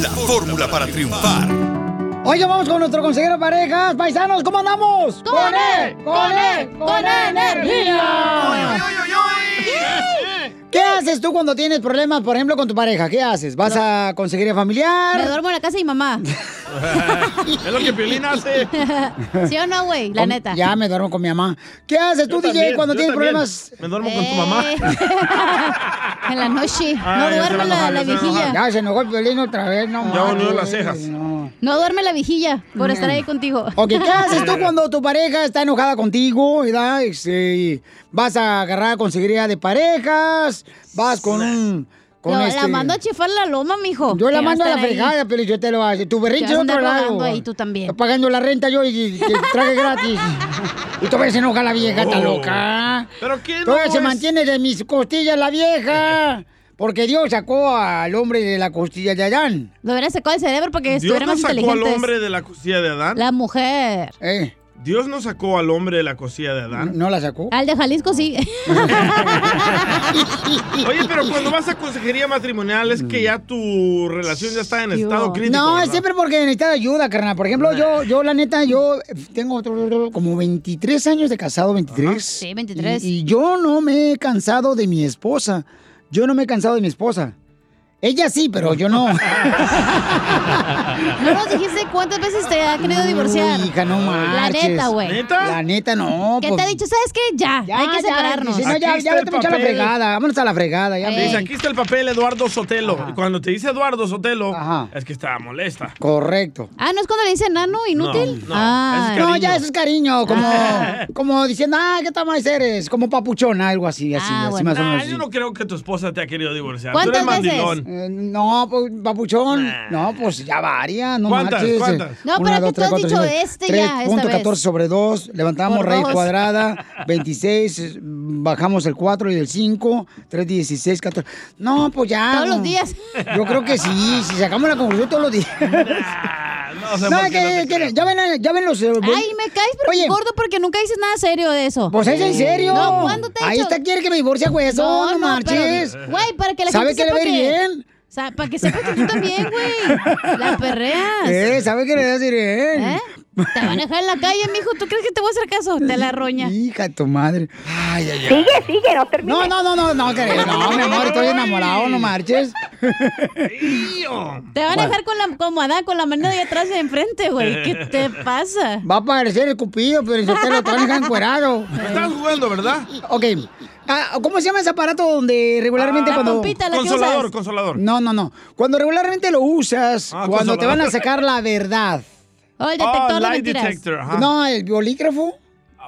la fórmula para triunfar. Oiga, vamos con nuestro consejero de parejas. Paisanos, ¿cómo andamos? ¡Con él! ¡Con él! ¡Con energía! ¿Qué haces tú cuando tienes problemas, por ejemplo, con tu pareja? ¿Qué haces? ¿Vas a consejería familiar? Me duermo en la casa de mi mamá. es lo que Piolín hace. ¿Sí o no, güey? La Con- neta. Ya me duermo con mi mamá. ¿Qué haces tú, Yo DJ, también, cuando yo tienes también. problemas? Me duermo con tu mamá. Eh. en la noche. Ah, no duerme a la, la ya se va a vigilla. Ya se enojó el violín otra vez, no Ya unió manches, las cejas. No. No duerme la vigilla por estar ahí contigo. Ok, ¿qué haces tú cuando tu pareja está enojada contigo? ¿verdad? Este, vas a agarrar consejería de parejas, vas con un... Con Lo- este- La mando a chifar la loma, mijo. Yo la mando a la fregada, pero yo te lo hago. Tu berrinche Te es a otro lado. ahí tú también. Estoy pagando la renta yo y, y el traje gratis. Y todavía se enoja la vieja, está Oh. loca. ¿Pero qué no Todavía se es? mantiene de mis costillas la vieja. Porque Dios sacó al hombre de la costilla de Adán. Lo hubiera sacado el cerebro para que Dios estuviera no más sacó al hombre de la costilla de Adán. La mujer. Eh, Dios no sacó al hombre de la costilla de Adán. ¿No la sacó? Al de Jalisco sí. Oye, pero cuando vas a consejería matrimonial es que ya tu relación ya está en estado crítico. No, es ¿verdad? siempre porque necesita ayuda, carnal. Por ejemplo, yo, yo la neta, yo tengo otro- como 23 años de casado, 23. Sí, 23. Y, y yo no me he cansado de mi esposa. Yo no me he cansado de mi esposa. Ella sí, pero yo no. No nos dijiste cuántas veces te ha querido divorciar. Uy, hija, no La marches. neta, güey. La neta, no. ¿Qué pues- te ha dicho? ¿Sabes qué? Ya, hay que ya, separarnos. dice, no, ya, ya vete a la fregada. Vámonos a la fregada. Ya, Dice, aquí está el papel Eduardo Sotelo. Y cuando te dice Eduardo Sotelo, es que está molesta. Correcto. Ah, ¿no es cuando le dice nano, inútil? No, no, ah, No, ya eso es cariño, como, como diciendo, ah, ¿qué tal más eres? Como papuchona, algo así, así, Ah, así bueno. más o Nah, menos. yo no creo que tu esposa te ha querido divorciar. Tú ¿Cuántas eres veces? Eh, no, pues, papuchón. No, pues ya varias, no ¿Cuántas? marches. ¿Cuántas? No, pero tú has dicho este ya, esta 3.14 vez. sobre 2, levantamos Por raíz dos. cuadrada, 26, eh, bajamos el 4 y el 5, 3, 16, 14. No, pues ya. Todos no. los días. Yo creo que sí, si sacamos la conclusión todos los días. No sé No, por que- no que- ya, ven, ya ven los... eh, Ay, me caes pero Oye. gordo porque nunca dices nada serio de eso. Pues es en serio. No, ¿cuándo te he Ahí está, quiere que me divorcie a hueso, no, marches. pero, Güey, para que la ¿Sabe gente que le va a ir bien? O sea, para que sepa que tú también, güey. La perreas. Eh, ¿sabe que le vas a ir bien? ¿Eh? Te van a dejar en la calle, mijo. ¿Tú crees que te voy a hacer caso? Te la roña. Hija de tu madre. Ay, ay, ay. Sigue, sigue, no termine. No, no, no, no, no, querido, no, mi amor, estoy enamorado, no marches. Te van a dejar con la como Adán, con la mano de atrás y de enfrente, güey. ¿Qué te pasa? Va a aparecer el cupido, pero en te lo dejar encuerado. Estás jugando, ¿verdad? Ok. Ah, ¿Cómo se llama ese aparato donde regularmente La cuando... pompita, la que Consolador, usas. consolador. No, no, no. Cuando regularmente lo usas, Ah, cuando te van a consolador. sacar la verdad. O el detector Oh, de lie mentiras. detector. ajá. No, el bolígrafo.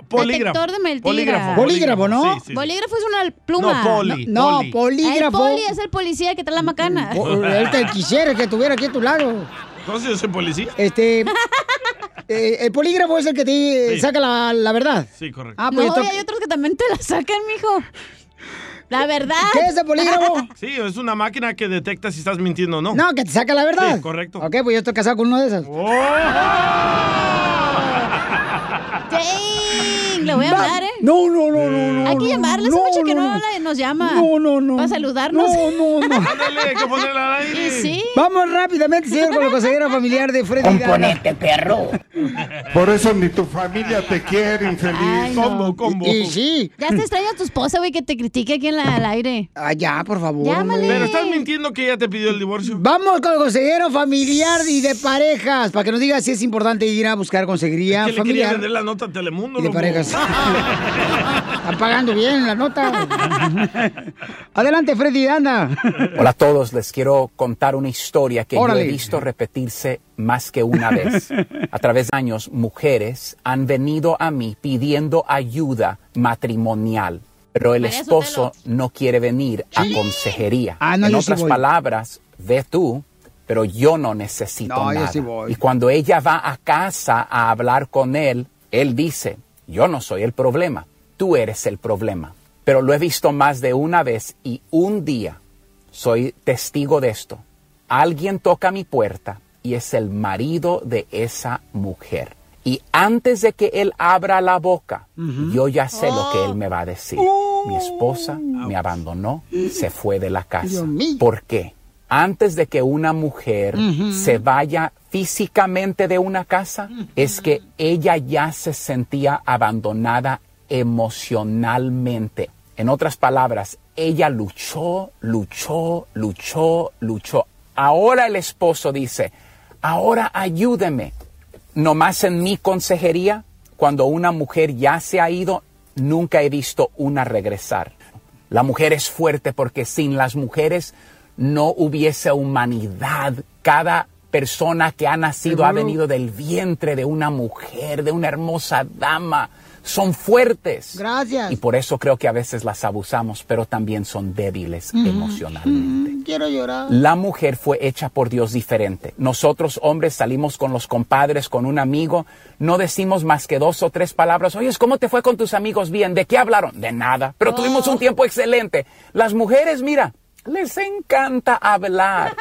Polígrafo. Detector de mentiras. Polígrafo. Bolígrafo, ¿no? Sí, sí, sí. Bolígrafo es una pluma. No, poli. No, poli. El polígrafo. poli es el policía que trae la macana. El que quisiera que estuviera aquí a tu lado. Entonces yo soy policía. Este. eh, el polígrafo es el que te Sí. saca la, la verdad. Sí, correcto. Ah, pues no, y hay otros que también te la sacan, mijo. La verdad. ¿Qué es el polígrafo? Sí, es una máquina que detecta si estás mintiendo o no. No, que te saca la verdad. Sí, correcto. Ok, pues yo estoy casado con uno de esos. Dang, le voy a hablar, ¿eh? No, no, no, no, no. Hay que no, llamarle, hace no, mucho que no, no, nos llama. No, no, no. Para saludarnos. No, no, no. Ándale, hay que ponerla al aire. Y sí. Vamos rápidamente, señor, con la consejera familiar de Freddy. Componente, perro. Por eso ni tu familia te quiere, infeliz. Ay, no. Combo, combo. Y sí. Ya te extraña tu esposa, güey, que te critique aquí en la, al aire. Ah, ya, por favor. Llámale. Pero estás mintiendo que ella te pidió el divorcio. Vamos con el consejero familiar y de parejas, para que nos diga si es importante ir a buscar consejería que le quería familiar vender la nota a Telemundo, y de loco. parejas. Están pagando bien la nota. Adelante, Freddy, anda. Hola a todos, les quiero contar una historia que Órale. yo he visto repetirse más que una vez. A través de años, mujeres han venido a mí pidiendo ayuda matrimonial, pero el esposo no quiere venir a consejería. Ah, no, en sí otras voy. palabras, ve tú, pero yo no necesito No, yo nada. sí. Y cuando ella va a casa a hablar con él, él dice, yo no soy el problema, tú eres el problema. Pero lo he visto más de una vez y un día soy testigo de esto. Alguien toca mi puerta y es el marido de esa mujer. Y antes de que él abra la boca, yo ya sé lo que él me va a decir. Mi esposa me abandonó, se fue de la casa. ¿Por qué? Antes de que una mujer se vaya físicamente de una casa, es que ella ya se sentía abandonada emocionalmente. En otras palabras, ella luchó, luchó, luchó, luchó. Ahora el esposo dice, ahora ayúdeme. Nomás en mi consejería, cuando una mujer ya se ha ido, nunca he visto una regresar. La mujer es fuerte porque sin las mujeres no hubiese humanidad. Cada persona que ha nacido ha venido del vientre de una mujer, de una hermosa dama. Son fuertes. Gracias. Y por eso creo que a veces las abusamos, pero también son débiles emocionalmente. Mm, Quiero llorar. La mujer fue hecha por Dios diferente. Nosotros hombres salimos con los compadres, con un amigo, no decimos más que dos o tres palabras. Oye, ¿cómo te fue con tus amigos? Bien, ¿de qué hablaron? De nada, pero tuvimos un tiempo excelente. Las mujeres, mira, les encanta hablar.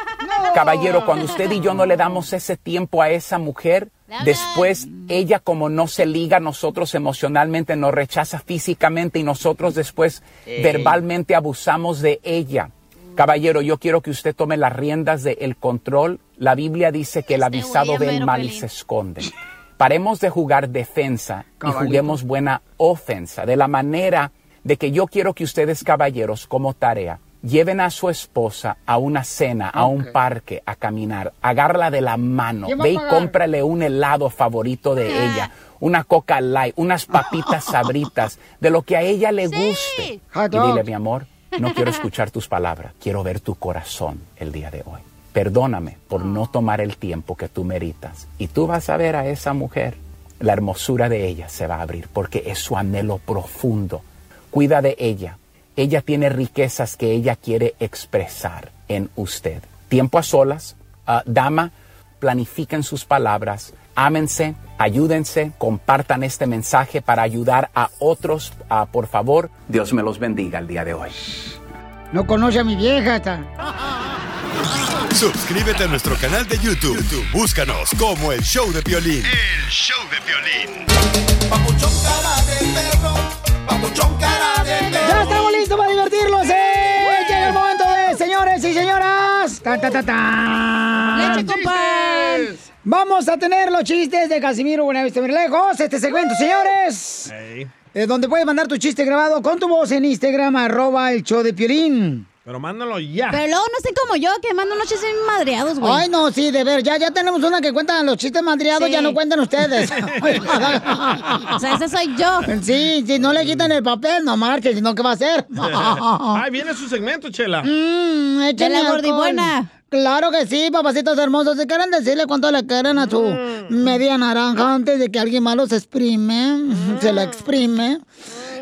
Caballero, cuando usted y yo no le damos ese tiempo a esa mujer, después ella como no se liga a nosotros emocionalmente, nos rechaza físicamente y nosotros después Ey. verbalmente abusamos de ella. Caballero, yo quiero que usted tome las riendas del control. La Biblia dice que el avisado güey, ve el mal y se esconde. Paremos de jugar defensa y juguemos buena ofensa. De la manera de que yo quiero que ustedes, caballeros, como tarea, lleven a su esposa a una cena, a un parque, a caminar, agárrala de la mano, ¿Quién va ve y cómprale un helado favorito de Ah. ella, una coca light, unas papitas sabritas, de lo que a ella le guste. Hot Y dile, mi amor, no quiero escuchar tus palabras, quiero ver tu corazón el día de hoy. Perdóname por no tomar el tiempo que tú meritas. Y tú vas a ver a esa mujer, la hermosura de ella se va a abrir porque es su anhelo profundo. Cuida de ella. Ella tiene riquezas que ella quiere expresar en usted. Tiempo a solas, ah, dama, planifiquen sus palabras, ámense, ayúdense, compartan este mensaje para ayudar a otros, ah, por favor. Dios me los bendiga el día de hoy. No conoce a mi vieja. Está. Suscríbete a nuestro canal de YouTube. YouTube, Búscanos como el show de violín. El show de violín. Papuchón cara de perro, papuchón cara de perro. ¡Ya estamos listos para divertirlos! ¡eh! Llega el momento de señores y señoras. ¡Ta, ta, ta, ta! ¡Leche con pan! Vamos a tener los chistes de Casimiro Buenavista lejos. Este segmento, señores. eh, donde puedes mandar tu chiste grabado con tu voz en Instagram, arroba el show de Piolín. Pero mándalo ya. Pero luego no estén como yo, que mandan unos chistes madreados, güey. Ay, no, sí, de ver, ya, ya tenemos una que cuenta los chistes madriados, Sí. ya no cuentan ustedes. o sea, ese soy yo. Sí, si no le quitan el papel, no marches, sino ¿qué va a hacer? Ay, viene su segmento, Chela. Mm, échale la gordibuena. Claro que sí, papacitos hermosos. Si quieren decirle cuánto le quieren a su Mm. media naranja antes de que alguien malo se exprime, se la exprime.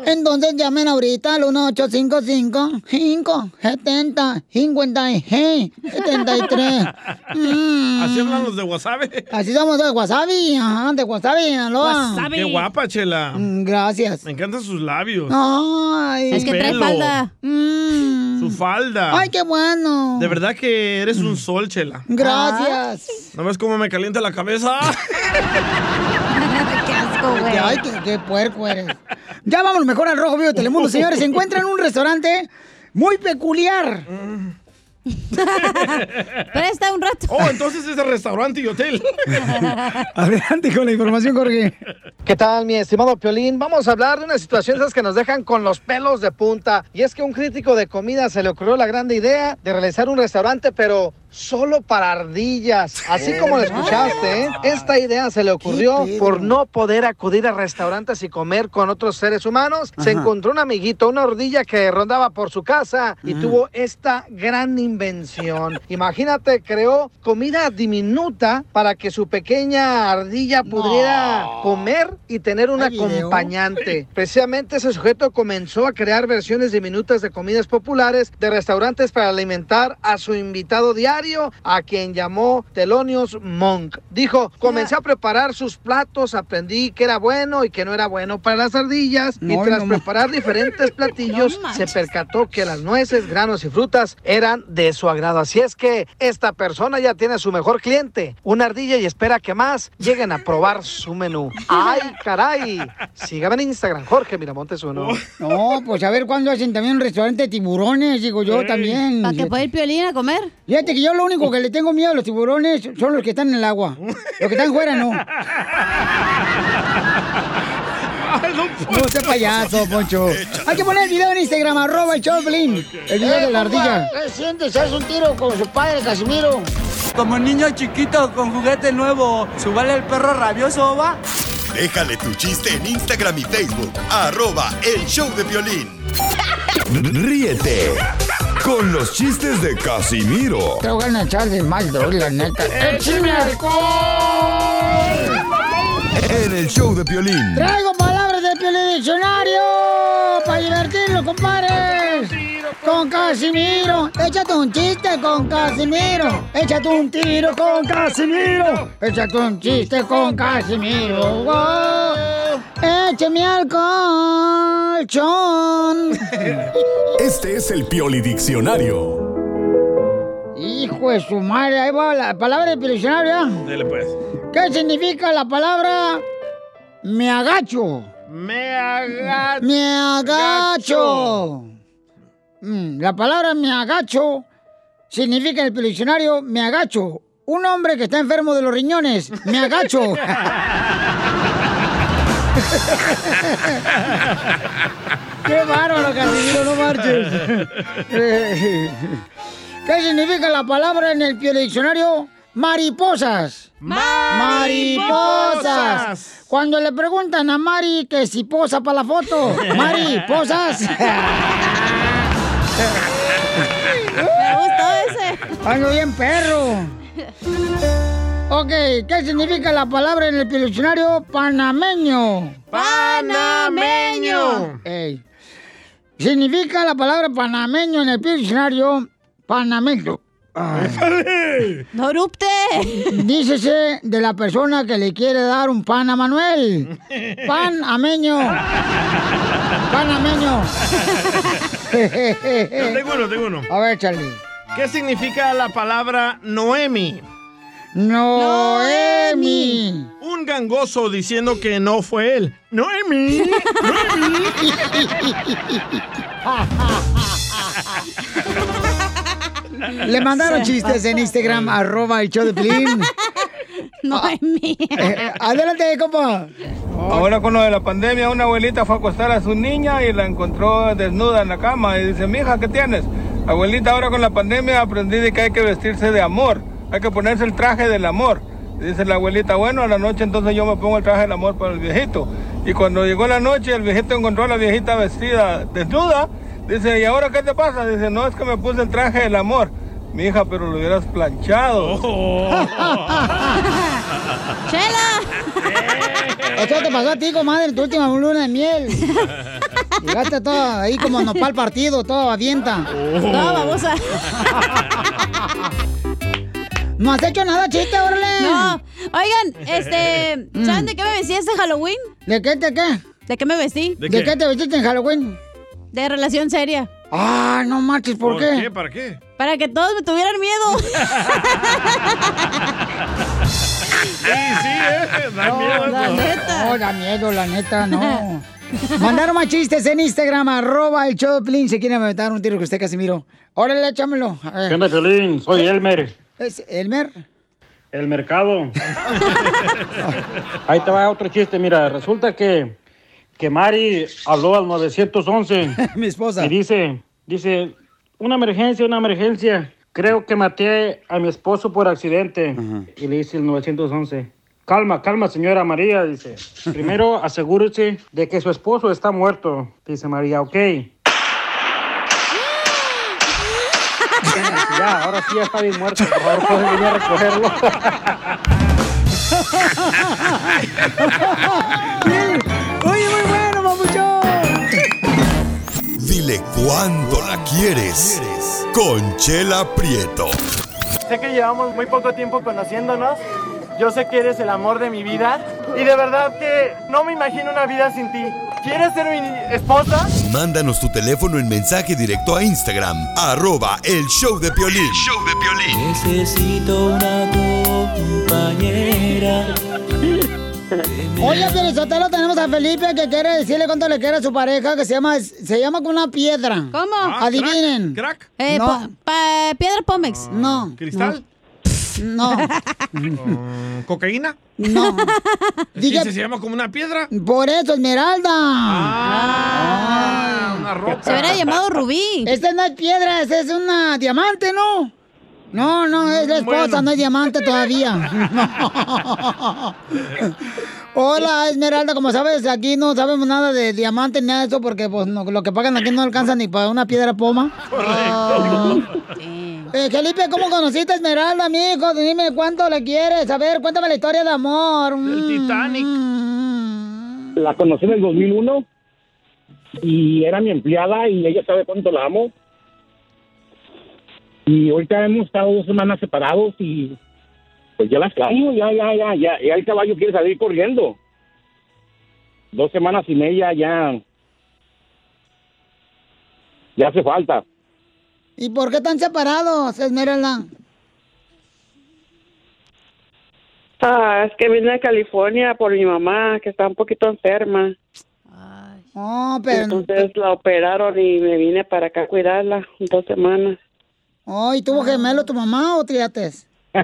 Entonces llamen ahorita al 1855-570-53. Mm. Así hablan los de Wasabi. Así somos de Wasabi, ajá, de Wasabi, Sinaloa. Qué guapa, Chela. Mm, Gracias. Me encantan sus labios. Ay. Su pelo, Mm. Su falda. Ay, qué bueno. De verdad que eres un sol, Chela. Gracias. ¿No ves cómo me calienta la cabeza? qué asco, güey. Ay, qué, qué puerco eres. Ya vámonos mejor al Rojo Vivo de Telemundo, señores. Se encuentra en un restaurante muy peculiar. Presta un rato. Oh, entonces es de restaurante y hotel. Adelante con la información, Jorge. ¿Qué tal, mi estimado Piolín? Vamos a hablar de una situación esas que nos dejan con los pelos de punta. Y es que a un crítico de comida se le ocurrió la grande idea de realizar un restaurante, pero solo para ardillas. Así como lo escuchaste, ¿eh? Esta idea se le ocurrió por no poder acudir a restaurantes y comer con otros seres humanos. Se encontró un amiguito, una ardilla que rondaba por su casa y tuvo esta gran invención. Imagínate, creó comida diminuta para que su pequeña ardilla pudiera comer y tener un acompañante. Precisamente ese sujeto comenzó a crear versiones diminutas de comidas populares de restaurantes para alimentar a su invitado diario, a quien llamó Telonius Monk. Dijo, comencé a preparar sus platos, aprendí que era bueno y que no era bueno para las ardillas y tras no, preparar diferentes platillos se percató que las nueces, granos y frutas eran de su agrado. Así es que esta persona ya tiene su mejor cliente, una ardilla y espera que más lleguen a probar su menú. ¡Ay, caray! Sígame en Instagram, Jorge Miramontes uno. No, pues a ver cuándo hacen también un restaurante de tiburones, digo yo Ey. también. ¿Para que pueda ir Piolín a comer? Fíjate que yo lo único que le tengo miedo a los tiburones son los que están en el agua. Los que están fuera no. No sea payaso, Poncho. Hay que poner el video en Instagram, arroba el Choplin. El video de la ardilla. ¿Qué sientes? ¿Haz un tiro con su padre, Casimiro? Como niño chiquito con juguete nuevo, ¿subale el perro rabioso, va? Déjale tu chiste en Instagram y Facebook. Arroba el show de violín. Ríete con los chistes de Casimiro Te voy a echar de mal, la neta. ¡Échame en el show de Piolín. Traigo del Piolín Diccionario para divertirlos, compadres. Con Casimiro. Échate un chiste con Casimiro. Échate un tiro con Casimiro. Échate un chiste con Casimiro. Wow. Échame alcohol, chon. Este es el Pioli Diccionario. Hijo de su madre, ahí va la palabra del Diccionario. Dele pues. ¿Qué significa la palabra me agacho? Me agacho. Me agacho. Mm, la palabra me agacho significa en el diccionario me agacho. Un hombre que está enfermo de los riñones. Me agacho. ¡Qué bárbaro, Casimiro! No marches. ¿Qué significa la palabra en el diccionario? Mariposas. Mariposas. Cuando le preguntan a Mari que si posa para la foto. Mariposas. Me gustó ese. Ando bien perro. Ok, ¿qué significa la palabra en el diccionario? Panameño. Panameño. Ey. Significa la palabra panameño en el diccionario panameño. ¡No erupte! Dícese de la persona que le quiere dar un pan a Manuel. Pan ameño. Pan ameño. tengo uno, tengo uno. A ver, Charlie. ¿Qué significa la palabra Noemi? Noemi. Un gangoso diciendo que no fue él. Noemi. Noemi. Le mandaron chistes en Instagram, arroba el show de Pilín. Noemi. Eh, adelante, compa. Ahora con lo de la pandemia, una abuelita fue a acostar a su niña y la encontró desnuda en la cama y dice, mija, ¿qué tienes? Abuelita, ahora con la pandemia aprendí de que hay que vestirse de amor, hay que ponerse el traje del amor. Y dice la abuelita, bueno, a la noche entonces yo me pongo el traje del amor para el viejito. Y cuando llegó la noche, el viejito encontró a la viejita vestida desnuda. Dice, ¿y ahora qué te pasa? Dice, no, es que me puse el traje del amor. Mi hija, pero lo hubieras planchado. ¡Chela! Esto te pasó a ti, comadre, en tu última luna de miel. Llegaste todo ahí como nopal partido, todo avienta. No, babosa. ¿No has hecho nada, chiste, órale? No. Oigan, este, ¿saben de qué me vestí este Halloween? ¿De qué, de qué? ¿De qué me vestí? ¿De, qué? te vestiste en Halloween? De relación seria. Ah, no marches, ¿por, qué? ¿Para qué? Para que todos me tuvieran miedo. Sí, sí, eh. Da No, miedo. la neta. No, da miedo, la neta, no. Mandaron más chistes en Instagram, arroba el Piolín, Se quiere meter un tiro que usted, Casimiro. Órale, échamelo. ¿Qué onda, Piolín? Soy Elmer. ¿Es Elmer? El mercado. Ahí te va otro chiste. Mira, resulta que, que Mari habló al 911. Mi esposa. Y dice, dice, una emergencia, una emergencia. Creo que maté a mi esposo por accidente. Y le dice el 911. Calma, calma, señora María, dice. Primero asegúrese de que su esposo está muerto. Dice María, ok. Ya, ahora sí ya está bien muerto. Por favor, pueden venir a recogerlo. Dile cuándo la quieres. Conchela Prieto. Sé que llevamos muy poco tiempo conociéndonos. Yo sé que eres el amor de mi vida. Y de verdad que no me imagino una vida sin ti. ¿Quieres ser mi esposa? Mándanos tu teléfono en mensaje directo a Instagram, arroba el show de Piolín. Necesito una compañera. Oye, Pelizotelo, tenemos a Felipe que quiere decirle cuánto le quiere a su pareja, que se llama, se llama con una piedra. ¿Cómo? Adivinen. ¿Crack? Eh, No. pa- piedra Pómex. No. ¿Cristal? No. Mm, ¿Cocaína? No. Diga- se llama como una piedra. Por eso, Esmeralda. Ah, una roca. Se hubiera llamado Rubí. Esta no es piedra, esta es una diamante, ¿no? No, no, es la esposa, Bueno. no es diamante todavía. Hola, Esmeralda, como sabes, aquí no sabemos nada de diamante ni nada de eso porque pues, no- lo que pagan aquí no alcanza ni para una piedra poma. Oh. Eh, Felipe, ¿cómo conociste a Esmeralda, mijo? Dime cuánto le quieres. A ver, cuéntame la historia de amor. El Titanic. La conocí en el 2001 y era mi empleada y ella sabe cuánto la amo. Y ahorita hemos estado dos semanas separados y pues ya la extraño, ya, ya, ya, ya, ya el caballo quiere salir corriendo. Dos semanas sin ella ya, ya hace falta. ¿Y por qué están separados, Esmeralda? Ah, es que vine a California por mi mamá, que está un poquito enferma. Oh, pero... Entonces la operaron y me vine para acá a cuidarla dos semanas. Oh, ¿y tuvo gemelo tu mamá o triates?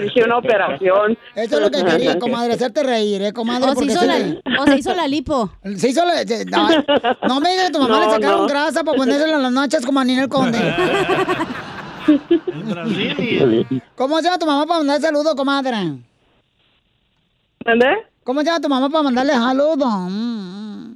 Dije una operación. Eso es lo que quería, comadre, hacerte reír, ¿eh, comadre? O se, hizo la, le- o se hizo la lipo. Se hizo la... se- No, no me digas que tu mamá No, le sacaron no. grasa para ponérsela en las nachas como a Ninel Conde. ¿Cómo se llama tu mamá para mandar saludos, comadre? ¿Dónde? ¿Cómo se llama tu mamá para mandarle saludos? Mm,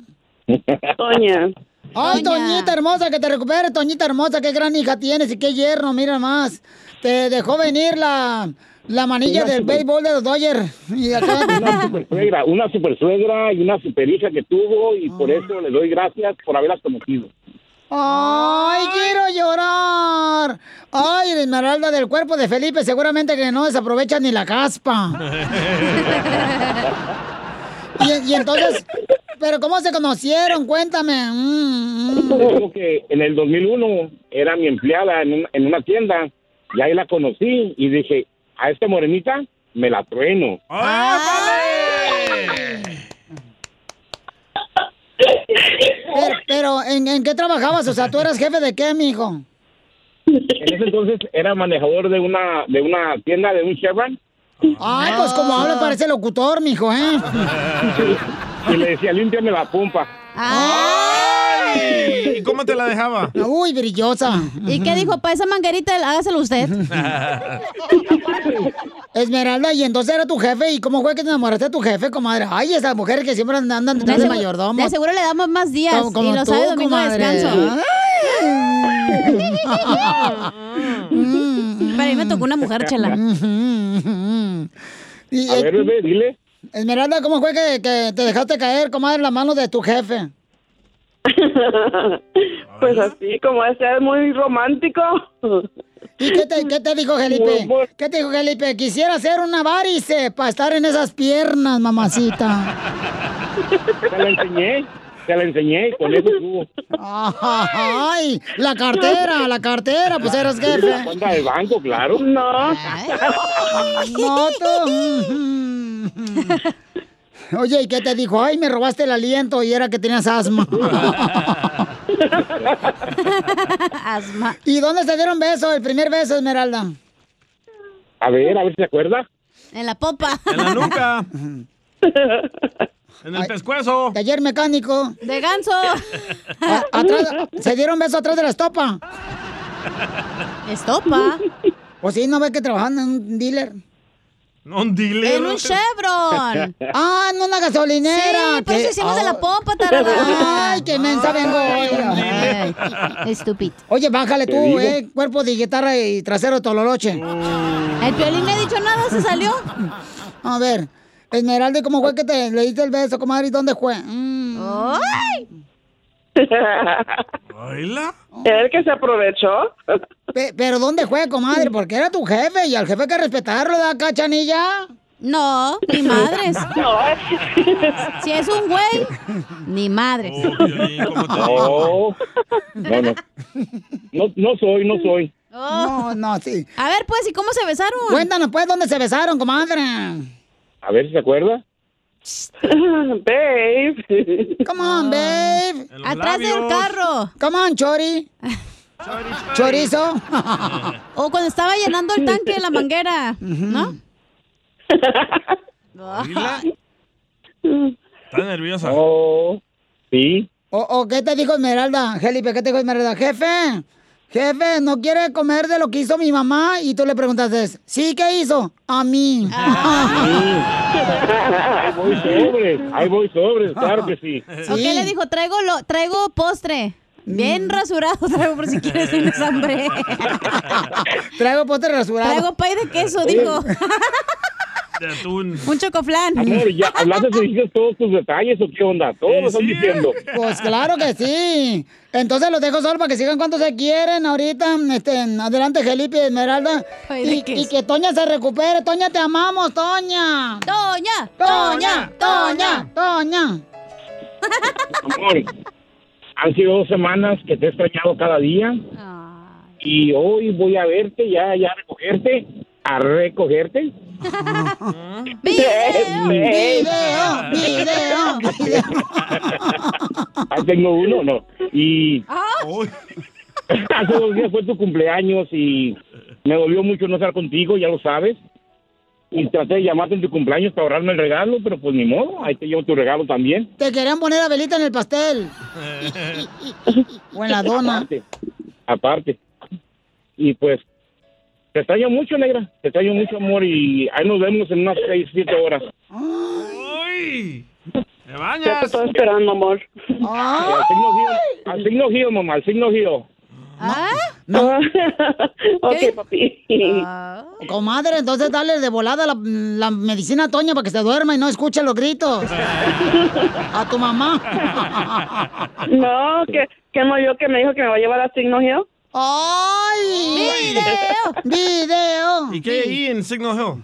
mm. Toña. Ay, Doña. Toñita hermosa, que te recuperes, Toñita hermosa, qué gran hija tienes y qué yerno, mira más. Te dejó venir la, la manilla Una del super- béisbol de los Dodgers. Y acá- Una super suegra, una super suegra y una super hija que tuvo y por eso le doy gracias por haberlas conocido. ¡Ay, quiero llorar! ¡Ay, la esmeralda del cuerpo de Felipe! Seguramente que no desaprovecha ni la caspa. y, y entonces, ¿pero cómo se conocieron? Cuéntame. Mm, mm. Que en el 2001 era mi empleada en, un- en una tienda y ahí la conocí y dije, a esta morenita me la trueno. Pero, pero, ¿en, en qué trabajabas? O sea, ¿tú eras jefe de qué, mijo? En ese entonces era manejador de una de una tienda de un Chevron Ay, pues como habla parece locutor, mijo, ¿eh? y le decía, límpiame la pompa. Ay, ¿Y cómo te la dejaba? Uy, brillosa. ¿Y qué dijo? Para esa manguerita, hágaselo usted. Esmeralda, y entonces era tu jefe, ¿y cómo fue que te enamoraste de tu jefe, comadre? Ay, esas mujeres que siempre andan De detrás de seguro, mayordomo. de seguro le damos más días. Como- como y lo tú, sabe domingo de comadre. descanso. Mm. Pero a mí me tocó una mujer, chela. Y, A ver, bebé, dile. Esmeralda, ¿cómo fue que, que te dejaste caer, comadre, en las manos de tu jefe? Pues así, como ese es muy romántico. ¿Y qué te, qué te dijo Felipe? ¿Qué te dijo Felipe? Quisiera hacer una varice para estar en esas piernas, mamacita. Te la enseñé, te la enseñé y con eso estuvo. Ay, la cartera, la cartera, pues eras jefe. La cuenta del banco, claro. No. Tú. Oye, ¿y qué te dijo? Ay, me robaste el aliento y era que tenías asma. asma. ¿Y dónde se dieron beso? El primer beso, Esmeralda. A ver, a ver si se acuerda. En la popa. En la nuca. En el pescuezo. Taller mecánico. De ganso. A- atrás, se dieron beso atrás de la estopa. ¿Estopa? Pues sí, ¿no ves que trabajan en un dealer? No, un dealer. En un Chevron. Ah, en una gasolinera. Sí, por eso hicimos de la popa, tarada. Ay, qué mensa vengo hoy. Estúpido. Oye, bájale tú, eh. Cuerpo de guitarra y trasero de tololoche. El piolín no ha dicho nada, se salió. A ver, Esmeralda, ¿y ¿cómo fue que te le diste el beso, comadre? ¿Y dónde fue? Mm. ¡Ay! ¿Oíla? ¿El que se aprovechó? Pe- ¿Pero dónde fue, comadre? Porque era tu jefe y al jefe hay que respetarlo, ¿da, cachanilla? No, ni madres. No. Si es un güey, ni madres. No, no, no. No, no soy, no soy. No, no, sí. A ver, pues, ¿y cómo se besaron? Cuéntanos, pues, ¿dónde se besaron, comadre? A ver si se acuerda. babe. Come on, babe. Atrás del carro. Come on, Chori. Chorizo. O cuando estaba llenando el tanque de la manguera, ¿no? ¿Oíla? Está nerviosa. Oh, sí. ¿O, o qué te dijo Esmeralda? Felipe, ¿qué te dijo Esmeralda? Jefe, jefe, ¿no quiere comer de lo que hizo mi mamá? Y tú le preguntaste, ¿sí? ¿Qué hizo? A mí. Ahí voy sobres, ahí voy sobres, claro que sí. ¿O qué le dijo? Traigo, lo, traigo postre. Bien rasurado traigo por si quieres tienes hambre. Traigo postre rasurado. Traigo pay de queso, dijo. De atún. Un chocoflán. Amor, ¿ya hablaste y dijiste todos tus detalles o qué onda? Todos lo están diciendo. Pues claro que sí. Entonces los dejo solo para que sigan cuanto se quieren ahorita. Este, adelante, Felipe y Esmeralda. Ay, ¿de Y, que Toña se recupere. Toña, te amamos, Toña. Toña, Toña, Toña, Toña. Amor, han sido dos semanas que te he extrañado cada día. Y hoy voy a verte, ya, ya a recogerte, a recogerte. Video, video, video. Ahí tengo uno, no. Y hace dos días fue tu cumpleaños y me dolió mucho no estar contigo, ya lo sabes. Y traté de llamarte en tu cumpleaños para ahorrarme el regalo, pero pues ni modo, ahí te llevo tu regalo también. Te querían poner la velita en el pastel. O en la dona. Aparte, aparte. Y pues, te extraño mucho, negra. Te extraño mucho, amor, y ahí nos vemos en unas seis, siete horas. ¡Uy! ¡Me Ya te bañas! estoy esperando, amor. Al signo giro, al signo giro, mamá, al signo giro. ¿Ah? No. ok, papi. Comadre, entonces dale de volada la, la medicina a Toña para que se duerma y no escuche los gritos. A tu mamá. No, que, que no yo que me dijo que me va a llevar a Signo Hill. ¡Ay! ¡Video! ¡Video! ¿Y qué hay ahí en Signal Hill?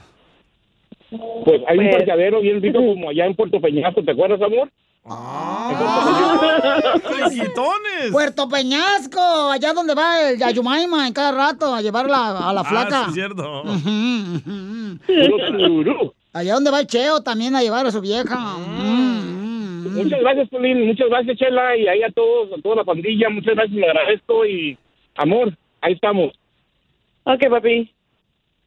Pues hay un Pues- parqueadero bien rico como allá en Puerto Peñasco, ¿te acuerdas, amor? ¡Quitones! Puerto Peñasco, allá donde va el Yayumaima en cada rato a llevarla a la flaca. Ah, sí, cierto. Allá donde va el Cheo también a llevar a su vieja. Muchas gracias, Polín. Muchas gracias, Chela. Y ahí a todos, a toda la pandilla. Muchas gracias, le agradezco. Y, amor, ahí estamos. Ok, papi.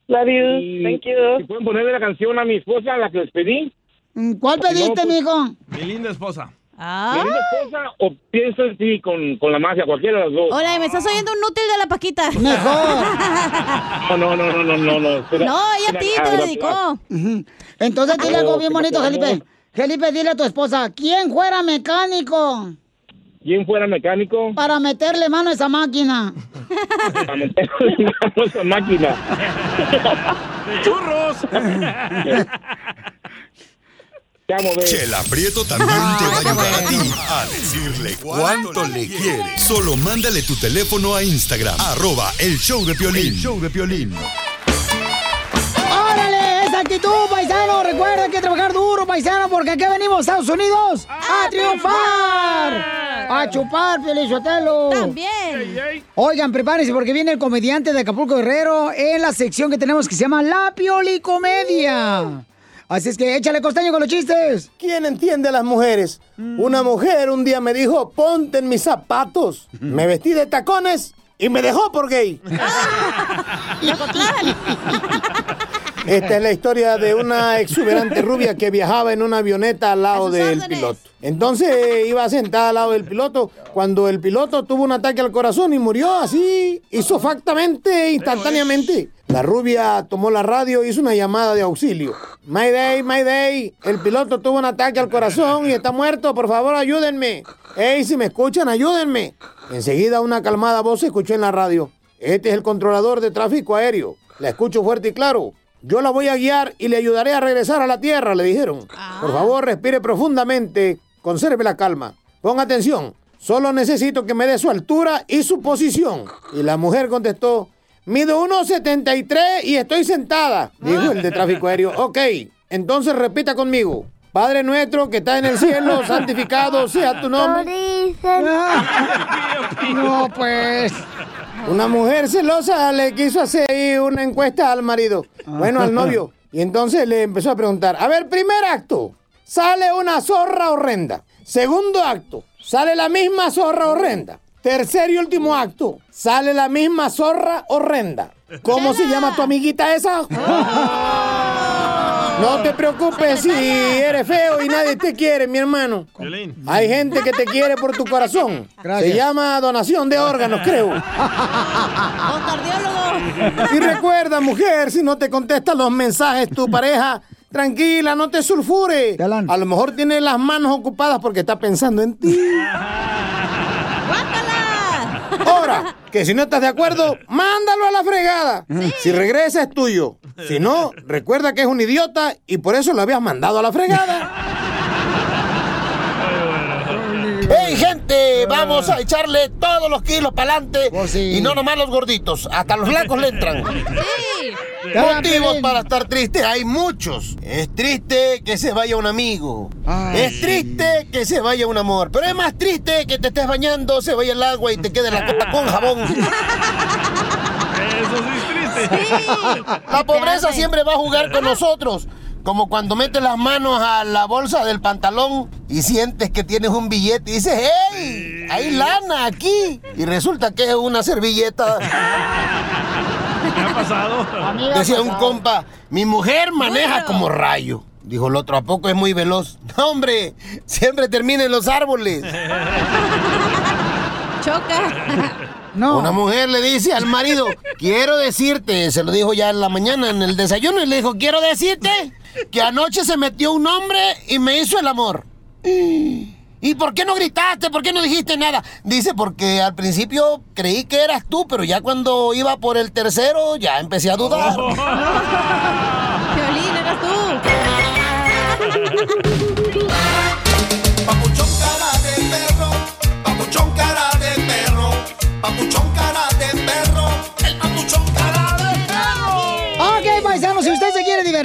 Love you. Y Thank you. Si pueden ponerle la canción a mi esposa, la que les pedí. Mm, ¿Cuál pediste, No, pues- mijo? Mi linda esposa. Ah. ¿Mi linda esposa o pienso en ti con, con la magia? Cualquiera de las dos. Hola, ¿me estás oyendo un útil de la Paquita? Mejor. No, no, no, no, no, no. No, Espera, No, ella a ti te ah, dedicó. Entonces dile Oh, algo bien bonito. Felipe. Felipe, dile a tu esposa, ¿quién fuera mecánico ¿Quién fuera mecánico? para meterle mano a esa máquina? Para meterle mano a esa máquina. ¡De churros! Chela Prieto también te va a ayudar a ti a decirle cuánto le quiere. Solo mándale tu teléfono a Instagram, arroba el show de Piolín. El show de Piolín. ¡Órale! ¡Esa actitud, paisano! Recuerda que trabajar duro, paisano, porque aquí venimos a Estados Unidos a, triunfar. A chupar, Pelizotelo. También. Oigan, prepárense porque viene el comediante de Acapulco Guerrero en la sección que tenemos que se llama La Pioli Comedia. Así es que échale costeño con los chistes. ¿Quién entiende a las mujeres? Una mujer un día me dijo, ponte en mis zapatos. Me vestí de tacones y me dejó por gay. Esta es la historia de una exuberante rubia que viajaba en una avioneta al lado del piloto. Entonces iba sentada al lado del piloto cuando el piloto tuvo un ataque al corazón y murió así, isofactamente, instantáneamente. La rubia tomó la radio y hizo una llamada de auxilio. Mayday, Mayday, el piloto tuvo un ataque al corazón y está muerto, por favor ayúdenme. Ey, si me escuchan, ayúdenme. Enseguida una calmada voz se escuchó en la radio. Este es el controlador de tráfico aéreo. La escucho fuerte y claro. Yo la voy a guiar y le ayudaré a regresar a la tierra, le dijeron. Por favor, respire profundamente, conserve la calma. Ponga atención, solo necesito que me dé su altura y su posición. Y la mujer contestó, mido 1,73 y estoy sentada, dijo el de tráfico aéreo. Ok, entonces repita conmigo. Padre nuestro que está en el cielo, santificado sea tu nombre. No, pues. Una mujer celosa le quiso hacer ahí una encuesta al marido, bueno, al novio. Y entonces le empezó a preguntar, a ver, primer acto, sale una zorra horrenda. Segundo acto, sale la misma zorra horrenda. Tercer y último acto, sale la misma zorra horrenda. ¿Cómo se llama tu amiguita esa? No te preocupes si eres feo y nadie te quiere, mi hermano. Hay gente que te quiere por tu corazón. Se llama donación de órganos, creo. Y recuerda, mujer, si no te contesta los mensajes tu pareja, tranquila, no te sulfure. A lo mejor tiene las manos ocupadas porque está pensando en ti. Ahora, que si no estás de acuerdo, mándalo a la fregada. Si regresa es tuyo. Si no, recuerda que es un idiota y por eso lo habías mandado a la fregada. ¡Hey, gente! Vamos a echarle todos los kilos para adelante. Y no nomás los gorditos, hasta los flacos le entran. Motivos para estar triste hay muchos. Es triste que se vaya un amigo. es triste que se vaya un amor. Pero es más triste que te estés bañando, se vaya el agua y te quede la copa con jabón. Eso sí es triste. La pobreza siempre va a jugar con nosotros. Como cuando metes las manos a la bolsa del pantalón y sientes que tienes un billete y dices, ¡hey! Hay lana aquí. Y resulta que es una servilleta. ¿Qué ha pasado? Decía un compa, mi mujer maneja como rayo. Dijo el otro, ¿a poco es muy veloz? No, hombre, siempre termina en los árboles. Choca. Una mujer le dice al marido, quiero decirte, se lo dijo ya en la mañana en el desayuno y le dijo, quiero decirte que anoche se metió un hombre y me hizo el amor. ¿Y por qué no gritaste? ¿Por qué no dijiste nada? Dice, porque al principio creí que eras tú, pero ya cuando iba por el tercero ya empecé a dudar. Violín, eras tú.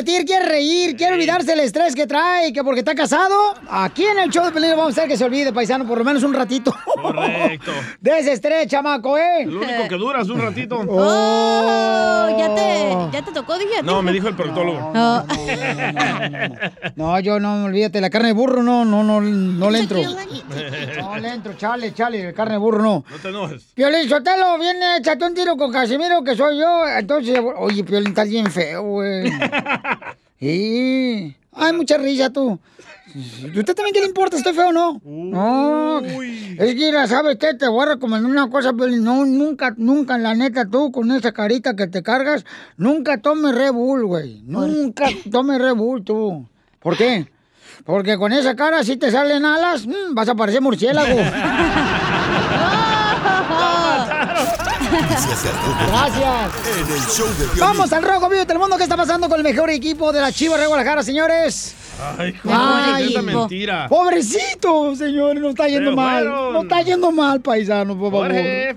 divertir, quiere reír, quiere olvidarse del estrés que trae, que porque está casado, aquí en el show de peligro vamos a hacer que se olvide, paisano, por lo menos un ratito. Correcto. De ese estrés, chamaco, ¿eh? Lo único que dura es un ratito. Oh, ya te, ya te tocó, dije. No, me dijo el proctólogo. No. No, yo no, olvídate, la carne de burro no, no, no, no le entro. No le entro, chale, chale, carne de burro no. No te enojes. Piolín Sotelo, viene, échate un tiro con Casimiro, que soy yo. Entonces, oye, Piolín, estás bien feo, güey. Sí. Ay, mucha risa tú. ¿Y usted también qué le importa? ¿Estoy feo o no? No. Es que, ¿sabes qué? Te voy a recomendar una cosa, Piolín. No, nunca, nunca, la neta, tú, con esa carita que te cargas, nunca tomes Red Bull, güey. Nunca tomes Red Bull, tú. ¿Por qué? Porque con esa cara, si te salen alas, mm, vas a parecer murciélago. Gracias. En el show de Piolín. Vamos al Rojo Vivo de Telemundo. ¿Qué está pasando con el mejor equipo de la Chivas de Guadalajara, señores? Ay, Ay, esa mentira. Pobrecito, señor, no está yendo mal. No está yendo mal, paisano, por favor. Jorge.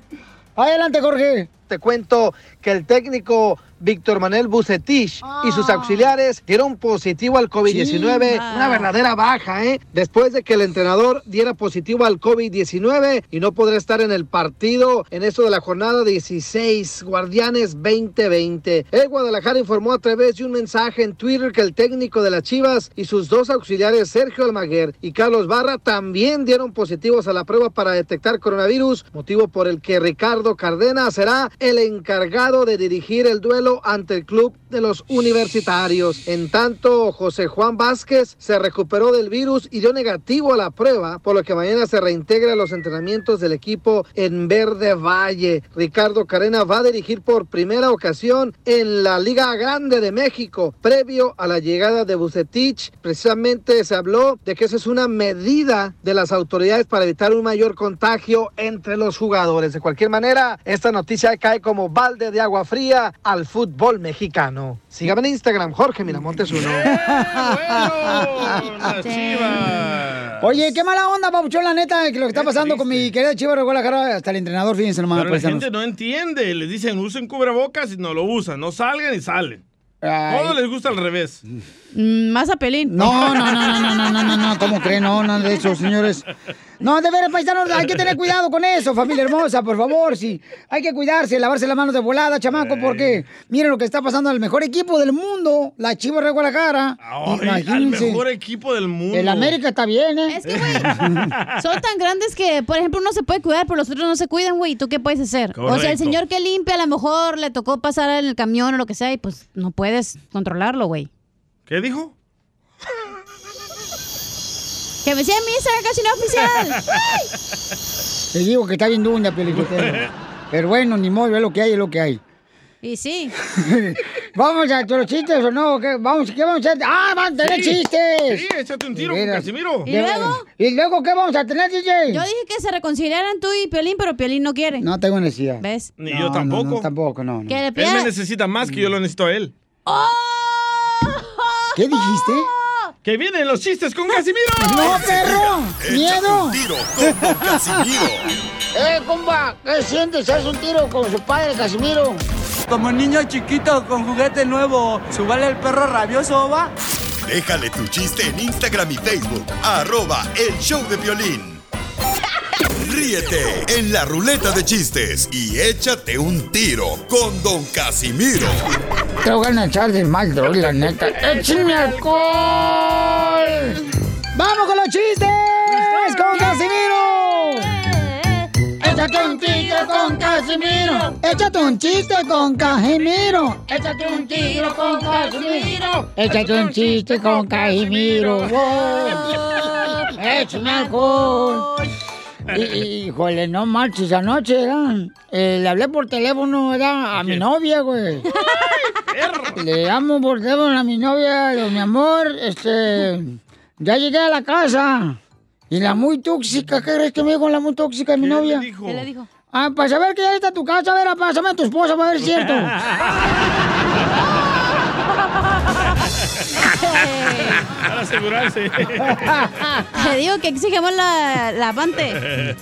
Adelante, Jorge. Te cuento que el técnico Víctor Manuel Bucetich y sus auxiliares dieron positivo al COVID-19. Chimba. Una verdadera baja, ¿eh? Después de que el entrenador diera positivo al COVID-19 y no podrá estar en el partido en esto de la jornada 16, Guardianes 2020. El Guadalajara informó a través de un mensaje en Twitter que el técnico de las Chivas y sus dos auxiliares, Sergio Almaguer y Carlos Barra, también dieron positivos a la prueba para detectar coronavirus, motivo por el que Ricardo Cardena será el encargado de dirigir el duelo ante el club de los universitarios. En tanto, José Juan Vázquez se recuperó del virus y dio negativo a la prueba, por lo que mañana se reintegra a los entrenamientos del equipo en Verde Valle. Ricardo Carena va a dirigir por primera ocasión en la Liga Grande de México, previo a la llegada de Bucetich. Precisamente se habló de que esa es una medida de las autoridades para evitar un mayor contagio entre los jugadores. De cualquier manera, esta noticia cae como balde de de agua fría al fútbol mexicano. Sígame en Instagram, Jorge Miramontes uno. ¡Eh, Oye, qué mala onda, Pabuchón, la neta, que lo que está pasando con mi querida Chiva de Guadalajara, hasta el entrenador, fíjense nomás. Pero la gente no entiende, les dicen usen cubrebocas y no lo usan, no salgan y salen. Ay. Les gusta al revés. Mm, más a pelín. No, no, no, no, no, no, no, no, ¿cómo creen? No, no, de hecho, señores. No, de veras, paisanos, hay que tener cuidado con eso, familia hermosa, por favor, sí. Hay que cuidarse, lavarse las manos de volada, chamaco, porque miren lo que está pasando al mejor equipo del mundo, la Chivas de Guadalajara. Ay, al mejor equipo del mundo. El América está bien, ¿eh? Es que, güey, son tan grandes que, por ejemplo, uno se puede cuidar, pero los otros no se cuidan, güey. ¿Tú qué puedes hacer? O sea, el señor que limpia, a lo mejor le tocó pasar en el camión o lo que sea, y pues no puedes controlarlo, güey. ¿Qué dijo? Que me sigan en mi Instagram, casi no oficial. ¡Ay! Te digo que está bien dunda, Pelichotelo. Pero bueno, ni modo, es lo que hay, es lo que hay. Y sí. ¿Vamos a los chistes o no? ¿Qué vamos, ¿qué vamos a hacer? ¡Ah, van a tener Sí, chistes! sí, échate un tiro con. Casimiro. ¿Y luego? ¿Y luego qué vamos a tener, DJ? Yo dije que se reconciliaran tú y Piolín, pero Piolín no quiere. No tengo necesidad. ¿Ves? Ni No, yo no, tampoco. No, tampoco, no. no. Que le Él me necesita más que yo lo necesito a él. ¿Qué dijiste? ¡Que vienen los chistes con Casimiro! ¡No, perro! ¡Miedo! Tiro con Casimiro. ¡Eh, compa! ¿Qué sientes? ¿Haz un tiro con su padre, Casimiro? Como niño chiquito con juguete nuevo, ¿subale el perro rabioso, va? Déjale tu chiste en Instagram y Facebook. Arroba el show de violín. Ríete en la ruleta de chistes y échate un tiro con Don Casimiro. Te voy a echar de mal, droga, la neta. ¡Échame alcohol! ¡Vamos con los chistes! ¡Con Casimiro! ¡Échate un chiste con Casimiro! ¡Échate un chiste con Casimiro! ¡Échate un tiro con Casimiro! ¡Échate un chiste con Casimiro! ¡Échame alcohol! Híjole, no marches, anoche, ¿verdad? Eh, le hablé por teléfono, ¿verdad? A mi novia, güey. Le llamo por teléfono a mi novia, digo, mi amor, este... Ya llegué a la casa. Y la muy tóxica, ¿qué crees que me dijo la muy tóxica de mi novia? ¿Qué le dijo? Ah, para saber que ya está tu casa, a ver, pásame a tu esposa para ver si es cierto. Para asegurarse. Te digo que exigimos la, la avante.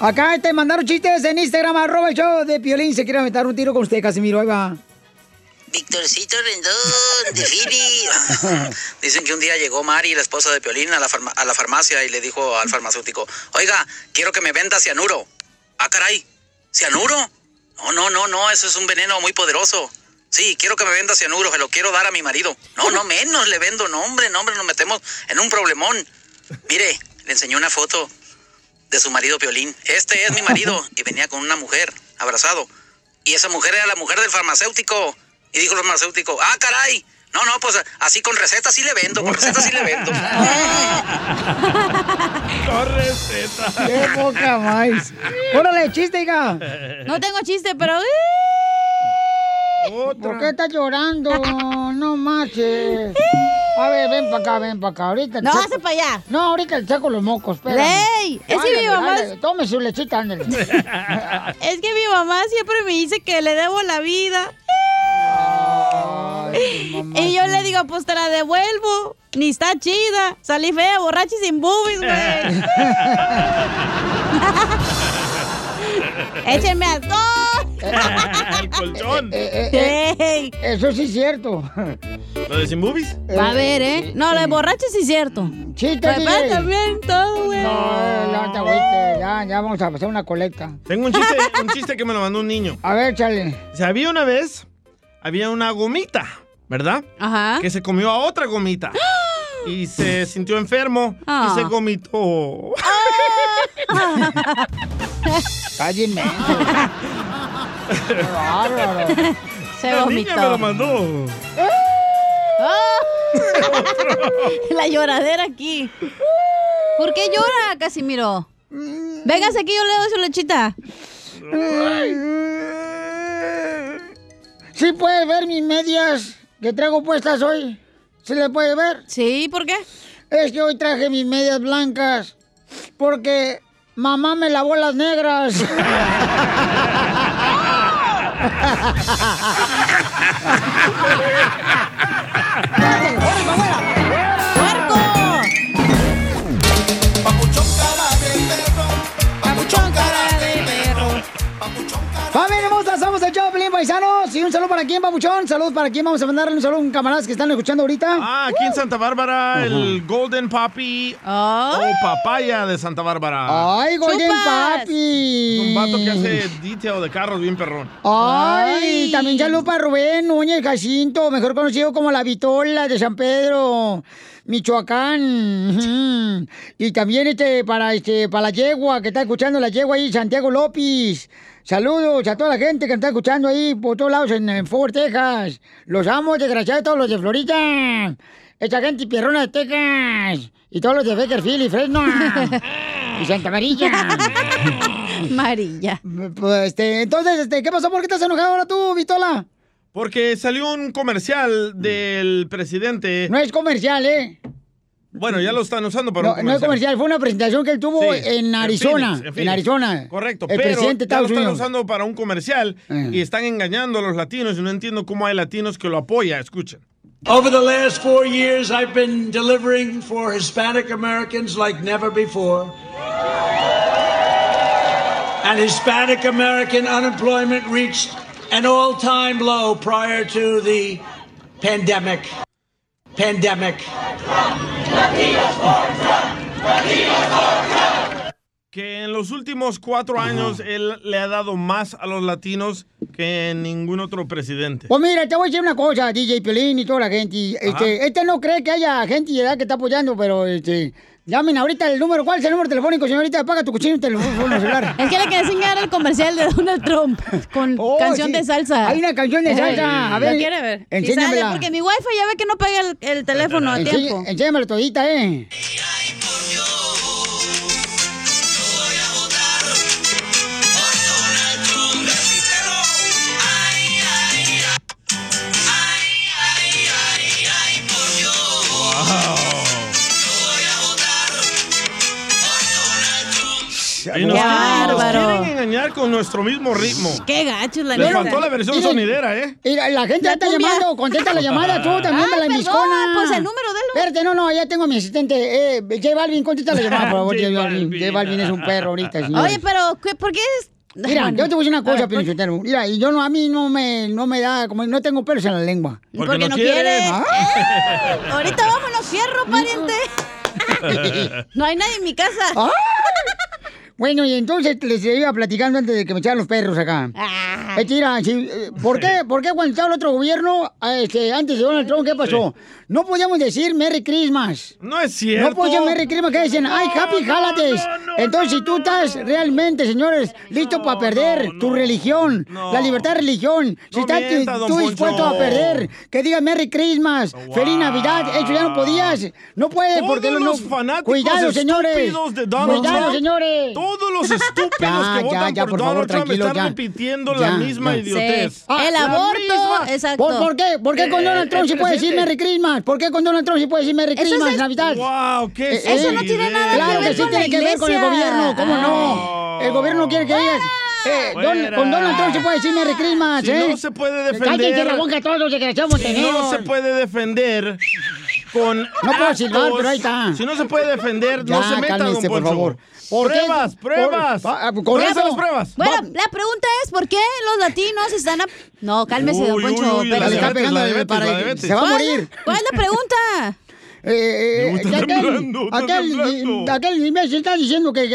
Acá te mandaron chistes en Instagram, arroba el show de Piolín. Se quiere aventar un tiro con usted, Casimiro, ahí va. Víctorcito Rendón, de Philly. Dicen que un día llegó Mari, la esposa de Piolín, a la, farma- a la farmacia y le dijo al farmacéutico, oiga, quiero que me venda cianuro. Ah, caray, ¿cianuro? No, no, no, no, eso es un veneno muy poderoso. Sí, quiero que me venda cianuro, se lo quiero dar a mi marido. No, no menos le vendo, no, hombre, no, hombre, nos metemos en un problemón. Mire, le enseñó una foto de su marido Piolín. Este es mi marido. Y venía con una mujer, abrazado. Y esa mujer era la mujer del farmacéutico. Y dijo el farmacéutico, ah, caray. No, no, pues así con receta sí le vendo, con receta sí le vendo. Con receta. ¡Qué poca más! ¡Órale, chiste, hija! No tengo chiste, pero... ¿Por qué estás llorando? No marches. A ver, ven para acá, ven para acá. Ahorita No, hace para allá. No, ahorita le saco los mocos. ¡Ley! Es que mi mamá- ándale, Tome su lechita, ándale. Es que mi mamá siempre me dice que le debo la vida. Y yo le digo, pues te la devuelvo. Ni está chida. Salí fea, borracha y sin boobies, güey. Échenme alcohol. El colchón. Ey. Eso sí es cierto. ¿Lo de sin boobies? Va a ver, ¿eh? No, lo de borracha sí es cierto. Sí, también todo, güey. No, no te agüites, ya, ya vamos a hacer una colecta. Tengo un chiste, un chiste que me lo mandó un niño. A ver, chale. Había una vez, había una gomita, ¿verdad? Ajá. Que se comió a otra gomita. Y se sintió enfermo Ah. y se gomitó. Cállenme. bárbaro. Se La vomitó. niña me lo mandó. ¡Ah! La lloradera aquí. ¿Por qué llora, Casimiro? Véngase aquí, yo le doy su lechita. ¿Sí puede ver mis medias que traigo puestas hoy? ¿Se le puede ver? Sí, ¿por qué? Es que hoy traje mis medias blancas porque mamá me lavó las negras. Papuchón cara de perro. ¡Familia hermosa! Somos el Choplin Paisanos. Y un saludo para quién, Papuchón. Saludos para quién. Vamos a mandarle un saludo a un camaradas que están escuchando ahorita. Ah, aquí en Santa Bárbara, el Golden Papi o Papaya de Santa Bárbara. ¡Ay, Golden Papi! Un vato que hace detail de carros bien perrón. Ay, también saludos para Rubén Núñez Jacinto, mejor conocido como la Vitola de San Pedro, Michoacán. Y también este para este para la yegua que está escuchando la yegua ahí, Santiago López. Saludos a toda la gente que está escuchando ahí por todos lados en, en Fort Texas. Los amo, desgraciados, todos los de Florida. Esta gente pierrona de Texas. Y todos los de Bakersfield y Fresno. y Santa María. Marilla. Pues, este, entonces, este, ¿qué pasó? ¿Por qué estás enojado ahora tú, Vitola? Porque salió un comercial del presidente. No es comercial, ¿eh? Bueno, ya lo están usando para No, un no es comercial, fue una presentación que él tuvo Sí, en Arizona. En, Phoenix, Phoenix. Arizona. Correcto, El pero presidente de ya lo están Unidos. usando para un comercial y están engañando a los latinos y no entiendo cómo hay latinos que lo apoyan. Escuchen. Over the last four years, I've been delivering for Hispanic Americans like never before. And Hispanic American unemployment reached an all time low prior to the pandemic. Pandemic. Que en los últimos cuatro años él le ha dado más a los latinos que ningún otro presidente. Pues mira, te voy a decir una cosa, DJ Piolín y toda la gente. Este, este no cree que haya gente de edad que está apoyando, pero este, llamen ahorita el número. ¿Cuál es el número telefónico, señorita? Apaga tu cochino teléfono celular. Es que le quería enseñar el comercial de Donald Trump con Oh, canción sí. de salsa. Hay una canción de salsa. A ver, ¿Lo quiere ver? Enséñamela. sale, porque mi wifi ya ve que no pega el, el teléfono a Enseñ- tiempo. Enséñamelo todita, ¿eh? Y nos, Qué nos bárbaro. quieren engañar con nuestro mismo ritmo. Qué gacho la faltó la versión sonidera, ¿eh? Y la, la gente ya está cumbia. llamando, contesta la llamada tú también, Ay, la perdón, miscona. pues el número de Espérate, no, no, ya tengo a mi asistente. Eh, J Balvin, contesta la llamada, por favor, J Balvin. J Balvin es un perro ahorita, señor. Oye, pero ¿qué- ¿por qué es? Mira, Bueno. yo te voy a decir una cosa, Lichotero. Mira, y yo no, a mí no me, no me da, como no tengo pelos en la lengua. Porque Porque no no quiere. Ah. Eh, ahorita vámonos, fierro, pariente. No hay nadie en mi casa. ¡Ay! Bueno, y entonces les iba platicando antes de que me echaran los perros acá. Ah. Es que, mira, si, eh, ¿por, qué, ¿Por qué cuando estaba el otro gobierno, ah, este, antes de Donald Trump, qué pasó? No podíamos decir Merry Christmas. No es cierto. No podíamos Merry Christmas, que dicen, ay, Happy Holidays. Entonces, si tú estás realmente, señores, listo para perder tu religión, la libertad de religión, si No estás mienta, tú- dispuesto a perder, que diga Merry Christmas, Feliz Navidad, eso ya no podías. No puedes, Todos porque no- los no. fanáticos Cuidado, señores. de Donald Cuidado, Trump, señores. Todos los estúpidos Ya, que ya, votan ya, por, por Donald favor, Trump están ya. repitiendo Ya, la misma ya. idiotez. Sí. Ah, el aborto, misma. exacto. ¿Por, por qué? ¿Por qué con Eh, Donald Trump se puede decir. Merry Christmas? ¿Por qué con Donald Trump se puede decir Merry Eso Christmas, es- Navidad? Wow, qué Eh, Eso no tiene nada que Claro ver que sí con tiene la que ver con el gobierno, ¿cómo no? El gobierno no quiere que digas. Eh, Don- con Donald Trump se puede decir Merry Christmas, Si ¿eh? no se puede Cállense la defender. boca todos, desgraciados Si no se puede defender con No puedo silbar, pero ahí está. Si no se puede defender, no se meta, don cálmese, por favor. ¿Por qué? pruebas, Por- pruebas. va- con ¿Dónde están eso- las pruebas? Bueno, la pregunta es, ¿por qué los latinos están... a- No, cálmese, don Poncho. uy, uy, pero- la diabetes, la diabetes, para- la diabetes. se va a ¿Cuál- morir. ¿Cuál es la pregunta? Eh, eh, está que aquel, temblando, está aquel, temblando. aquel imbécil está diciendo que.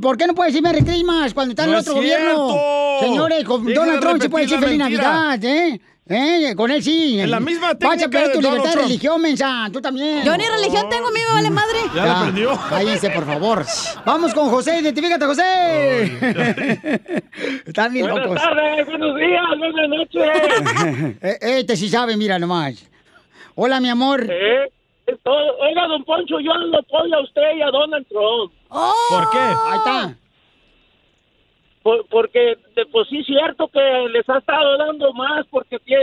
¿por qué no puede decir Merry Christmas cuando está en No el es otro gobierno? Señores, con Deja Donald Trump sí puede decir Feliz mentira. Navidad, ¿eh? ¿Eh? Con él sí. Es la misma técnica perder de tu libertad de religión, mensa. Tú también. Yo ni religión tengo, me vale madre. Ya la perdió. Cállense, por favor. Vamos con José, identifícate, José. Están bien Buenas locos. tardes, buenos días, buenas noches. Eh, Este sí sabe, mira nomás. Hola, mi amor. ¿Eh? Oiga, don Poncho, yo lo apoyo a usted y a Donald Trump. ¿Por qué? Ahí está. Por- porque, de- pues sí es cierto que les ha estado dando más porque que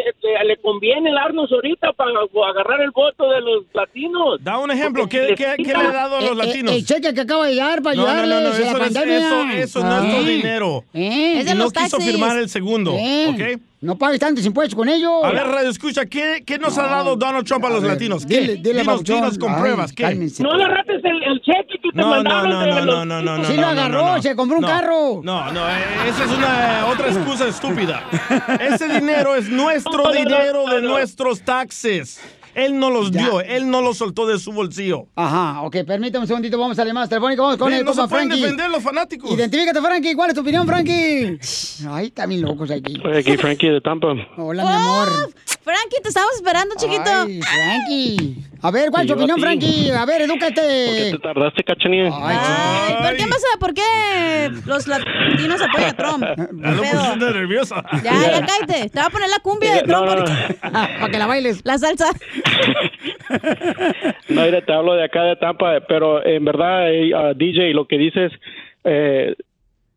le conviene darnos ahorita para agarrar el voto de los latinos. Da un ejemplo, ¿qué, qué, le ha dado a los Eh, eh, latinos? El cheque que acaba de llegar para No, no, no, ayudarles no, a la eso, es, pandemia. eso, eso no es tu dinero. Eh. Es de Y no los quiso taxis. firmar el segundo, Eh, ¿ok? No pagues tantos impuestos con ellos. A ver, Radio Escucha, ¿qué, qué nos ha dado Donald Trump a los ver, latinos? ¿Qué? dile- dile, dinos, dinos con Ay, pruebas, ¿qué? cálmense. No agarraste el, el cheque que te No, no, mandaron no, de no, no, no, no, no. Sí no, lo no, agarró, no, no. se compró un No, carro. No, no, eh, esa es una otra excusa estúpida. Ese dinero es nuestro No, no, no, dinero de no, no. nuestros taxes. Él no los Ya. dio, él no los soltó de su bolsillo. Ajá, ok, permítame un segundito, vamos a la llamada telefónica, vamos con Ven, el no se compa pueden Frankie. defender los fanáticos. Identifícate, Frankie, ¿cuál es tu opinión, Frankie? Ay, bien locos aquí. Soy aquí Frankie de Tampa. Hola, mi amor. Oh, Frankie, te estamos esperando, chiquito. Ay, Frankie. A ver, ¿cuál es tu opinión, a. Frankie? A ver, ¿Por qué edúcate. te tardaste, cachanilla? Ay, ¿por qué pasa? ¿Por qué los latinos apoyan a Trump? Ya nerviosa. Ya, ya cállate. Te voy a poner la cumbia de Trump. No. Para que la bailes. La salsa. No, mira, te hablo de acá de Tampa, pero en verdad, eh, ah, DJ, lo que dices, eh,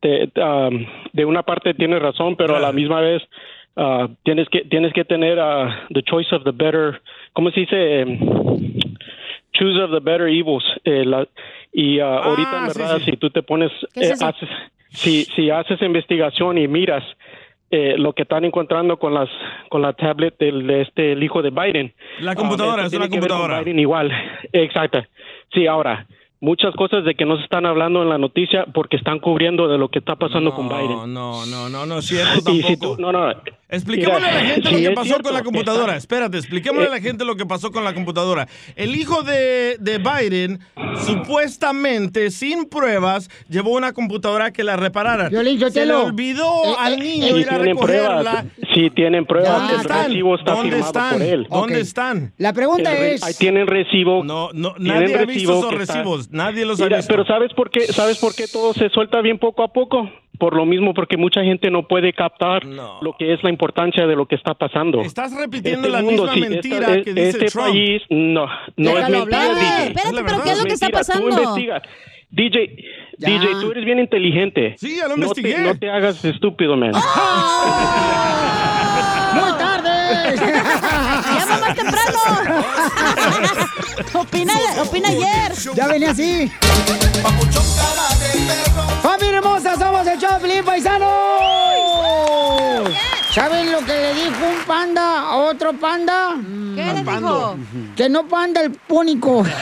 te- um, de una parte tienes razón, pero a la misma vez ah, tienes que tienes que tener ah, the choice of the better, ¿cómo se dice? Em, choose of the better evils. eh, la- y ah, ahorita en verdad, sí. si tú te pones, haces, si si haces investigación y miras eh, lo que están encontrando con las con la tablet del de este el hijo de Biden. La computadora, Ah, es una computadora. Biden igual, exacto. Sí, ahora muchas cosas de que no se están hablando en la noticia porque están cubriendo de lo que está pasando con Biden. No, no, no, no es cierto Y si tampoco. tú, no, no. Expliquémosle a la gente sí lo que pasó con la computadora. Espérate, expliquémosle a la gente lo que pasó con la computadora. El hijo de, de Biden, supuestamente, sin pruebas, llevó una computadora que la reparara. Violín, yo Se le olvidó Eh, al eh, niño Si ir a recogerla. pruebas, si tienen pruebas, Ya el están. recibo está ¿Dónde firmado están? por él. ¿Dónde están? La pregunta El es... ahí tienen recibo. No, no, nadie ha visto esos está- recibos. Nadie los ha Mira, visto. pero ¿sabes por qué? ¿Sabes por qué todo se suelta bien poco a poco? Por lo mismo, porque mucha gente no puede captar lo que es la importancia de lo que está pasando. Estás repitiendo Este la mundo, misma sí, mentira esta- que dice este Trump. país, no, no es Déjalo mentira, hablar. DJ. Espérate, pero ¿qué es No lo que está mentira, pasando? Tú investiga. DJ, Ya. DJ, tú eres bien inteligente. Sí, ya lo no investigué. te, no te hagas estúpido, man. ¡Muy tarde! ¡Llama más temprano! opina, opina ayer. ya venía así. ¡Familia hermosa! ¡Somos el Choplin Paisano! ¿Saben lo que le dijo un panda a otro panda? ¿Qué le dijo? Que no panda el púnico.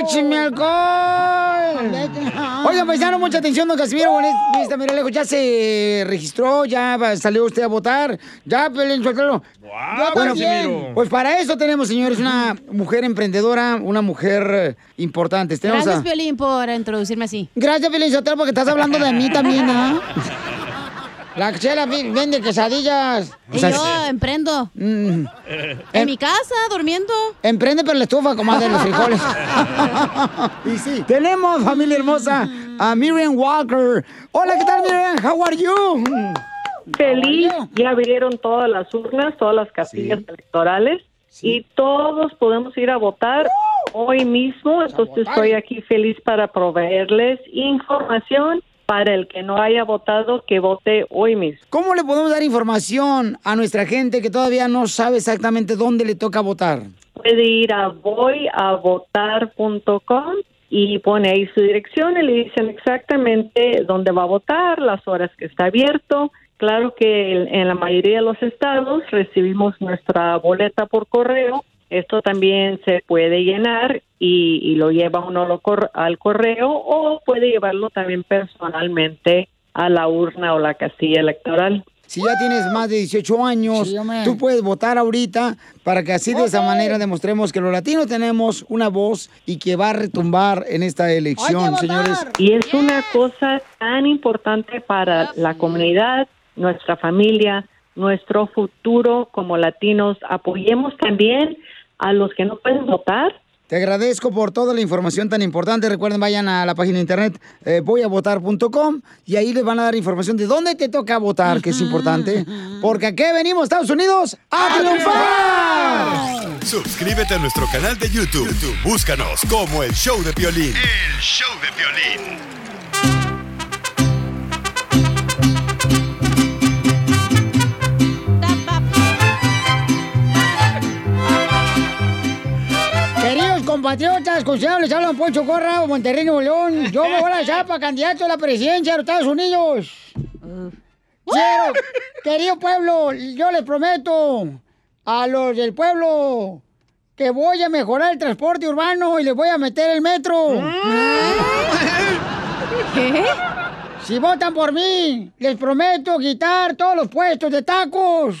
¡Écheme alcohol! Oigan, paisano, mucha atención, don Casimiro. Esta mira lejos, ya se registró, ya salió usted a votar. Ya, Pelín, suéltalo. ¡Guau, Bueno, Casimiro! Pues para eso tenemos, señores, una mujer emprendedora, una mujer importante. Tenemos Gracias, a- Piolín, por introducirme así. Gracias, Pelín porque estás hablando de mí también, ¿ah? La chela vende quesadillas. Y O sea, yo emprendo. mm, En mi casa, durmiendo. Emprende, pero la estufa, comadre, los frijoles. y sí. Tenemos, familia hermosa, a Miriam Walker. Hola, ¿qué tal, Miriam? How are you? Feliz, ya abrieron todas las urnas, todas las casillas electorales y todos podemos ir a votar hoy mismo. Entonces estoy aquí feliz para proveerles información para el que no haya votado, que vote hoy mismo. ¿Cómo le podemos dar información a nuestra gente que todavía no sabe exactamente dónde le toca votar? Puede ir a voyavotar.com y pone ahí su dirección y le dicen exactamente dónde va a votar, las horas que está abierto. claro que en, la mayoría de los estados recibimos nuestra boleta por correo. Esto también se puede llenar y, y lo lleva uno lo cor- al correo o puede llevarlo también personalmente a la urna o la casilla electoral. Si ya tienes más de 18 años, tú puedes votar ahorita para que así de esa manera demostremos que los latinos tenemos una voz y que va a retumbar en esta elección, señores. Y es una cosa tan importante para la comunidad, nuestra familia, nuestro futuro como latinos. Apoyemos también a los que no pueden votar. Te agradezco por toda la información tan importante. Recuerden, vayan a la página de internet eh, voyavotar.com y ahí les van a dar información de dónde te toca votar, que es importante. Porque aquí venimos, Estados Unidos, a triunfar. Suscríbete a nuestro canal de YouTube. YouTube, Búscanos como El Show de Piolín. El Show de Piolín. Compatriotas, considerados, les hablan Poncho Corra o Monterrey, Nuevo León. Yo me voy a lanzar para candidato a la presidencia de los Estados Unidos. Quiero, querido pueblo, yo les prometo a los del pueblo que voy a mejorar el transporte urbano y les voy a meter el metro. ¿Qué? Si votan por mí, les prometo quitar todos los puestos de tacos.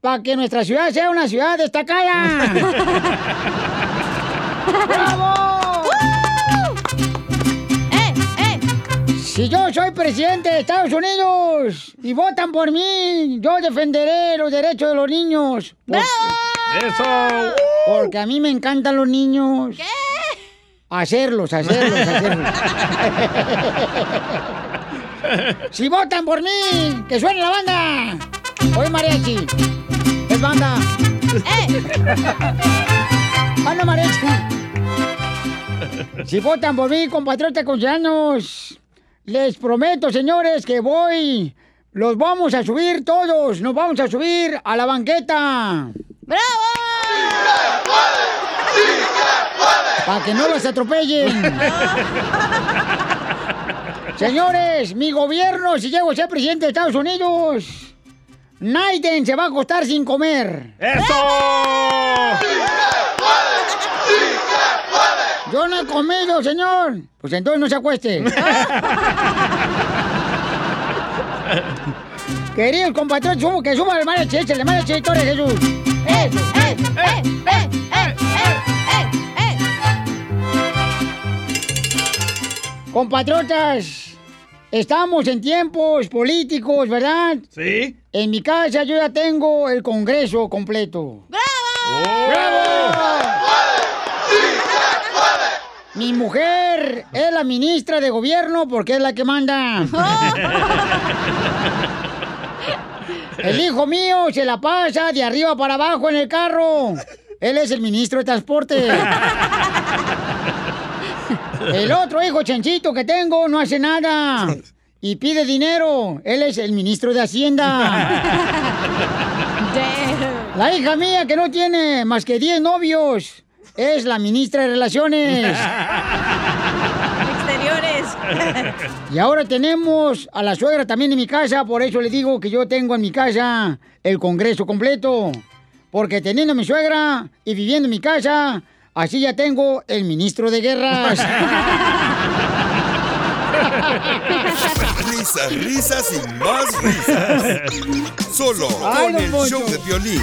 Para que nuestra ciudad sea una ciudad destacada. ¡Bravo! Si yo soy presidente de Estados Unidos y votan por mí, yo defenderé los derechos de los niños. ¡Bravo! ¡Eso! Porque a mí me encantan los niños. ¿Qué? Hacerlos, hacerlos, hacerlos. si votan por mí, que suene la banda. Hoy mariachi. Es banda. ¡Ah, no, mariachi! Si votan por mí, compatriotas conciudadanos, les prometo, señores, que voy. Los vamos a subir todos. Nos vamos a subir a la banqueta. ¡Bravo! Para que no los atropellen. Señores, mi gobierno, si llego a ser presidente de Estados Unidos, Naiden se va a acostar sin comer. ¡Eso! Yo no he comido, señor. Pues entonces no se acueste. Queridos compatriotas, subo- que suban el mariachi, échale mariachi, Torres Jesús. ¡Eh, eh, eh, eh, eh, eh, Compatriotas, estamos en tiempos políticos, ¿verdad? Sí. En mi casa yo ya tengo el Congreso completo. ¡Bravo! Mi mujer es la ministra de gobierno porque es la que manda. El hijo mío se la pasa de arriba para abajo en el carro. Él es el ministro de transporte. El otro hijo chanchito que tengo no hace nada y pide dinero. Él es el ministro de Hacienda. La hija mía que no tiene más que 10 novios es la ministra de Relaciones. Exteriores. Y ahora tenemos a la suegra también en mi casa, por eso le digo que yo tengo en mi casa el Congreso completo. Porque teniendo a mi suegra y viviendo en mi casa, así ya tengo el ministro de guerras. Risas, risas y más risas. Solo Ay, con el show de violín.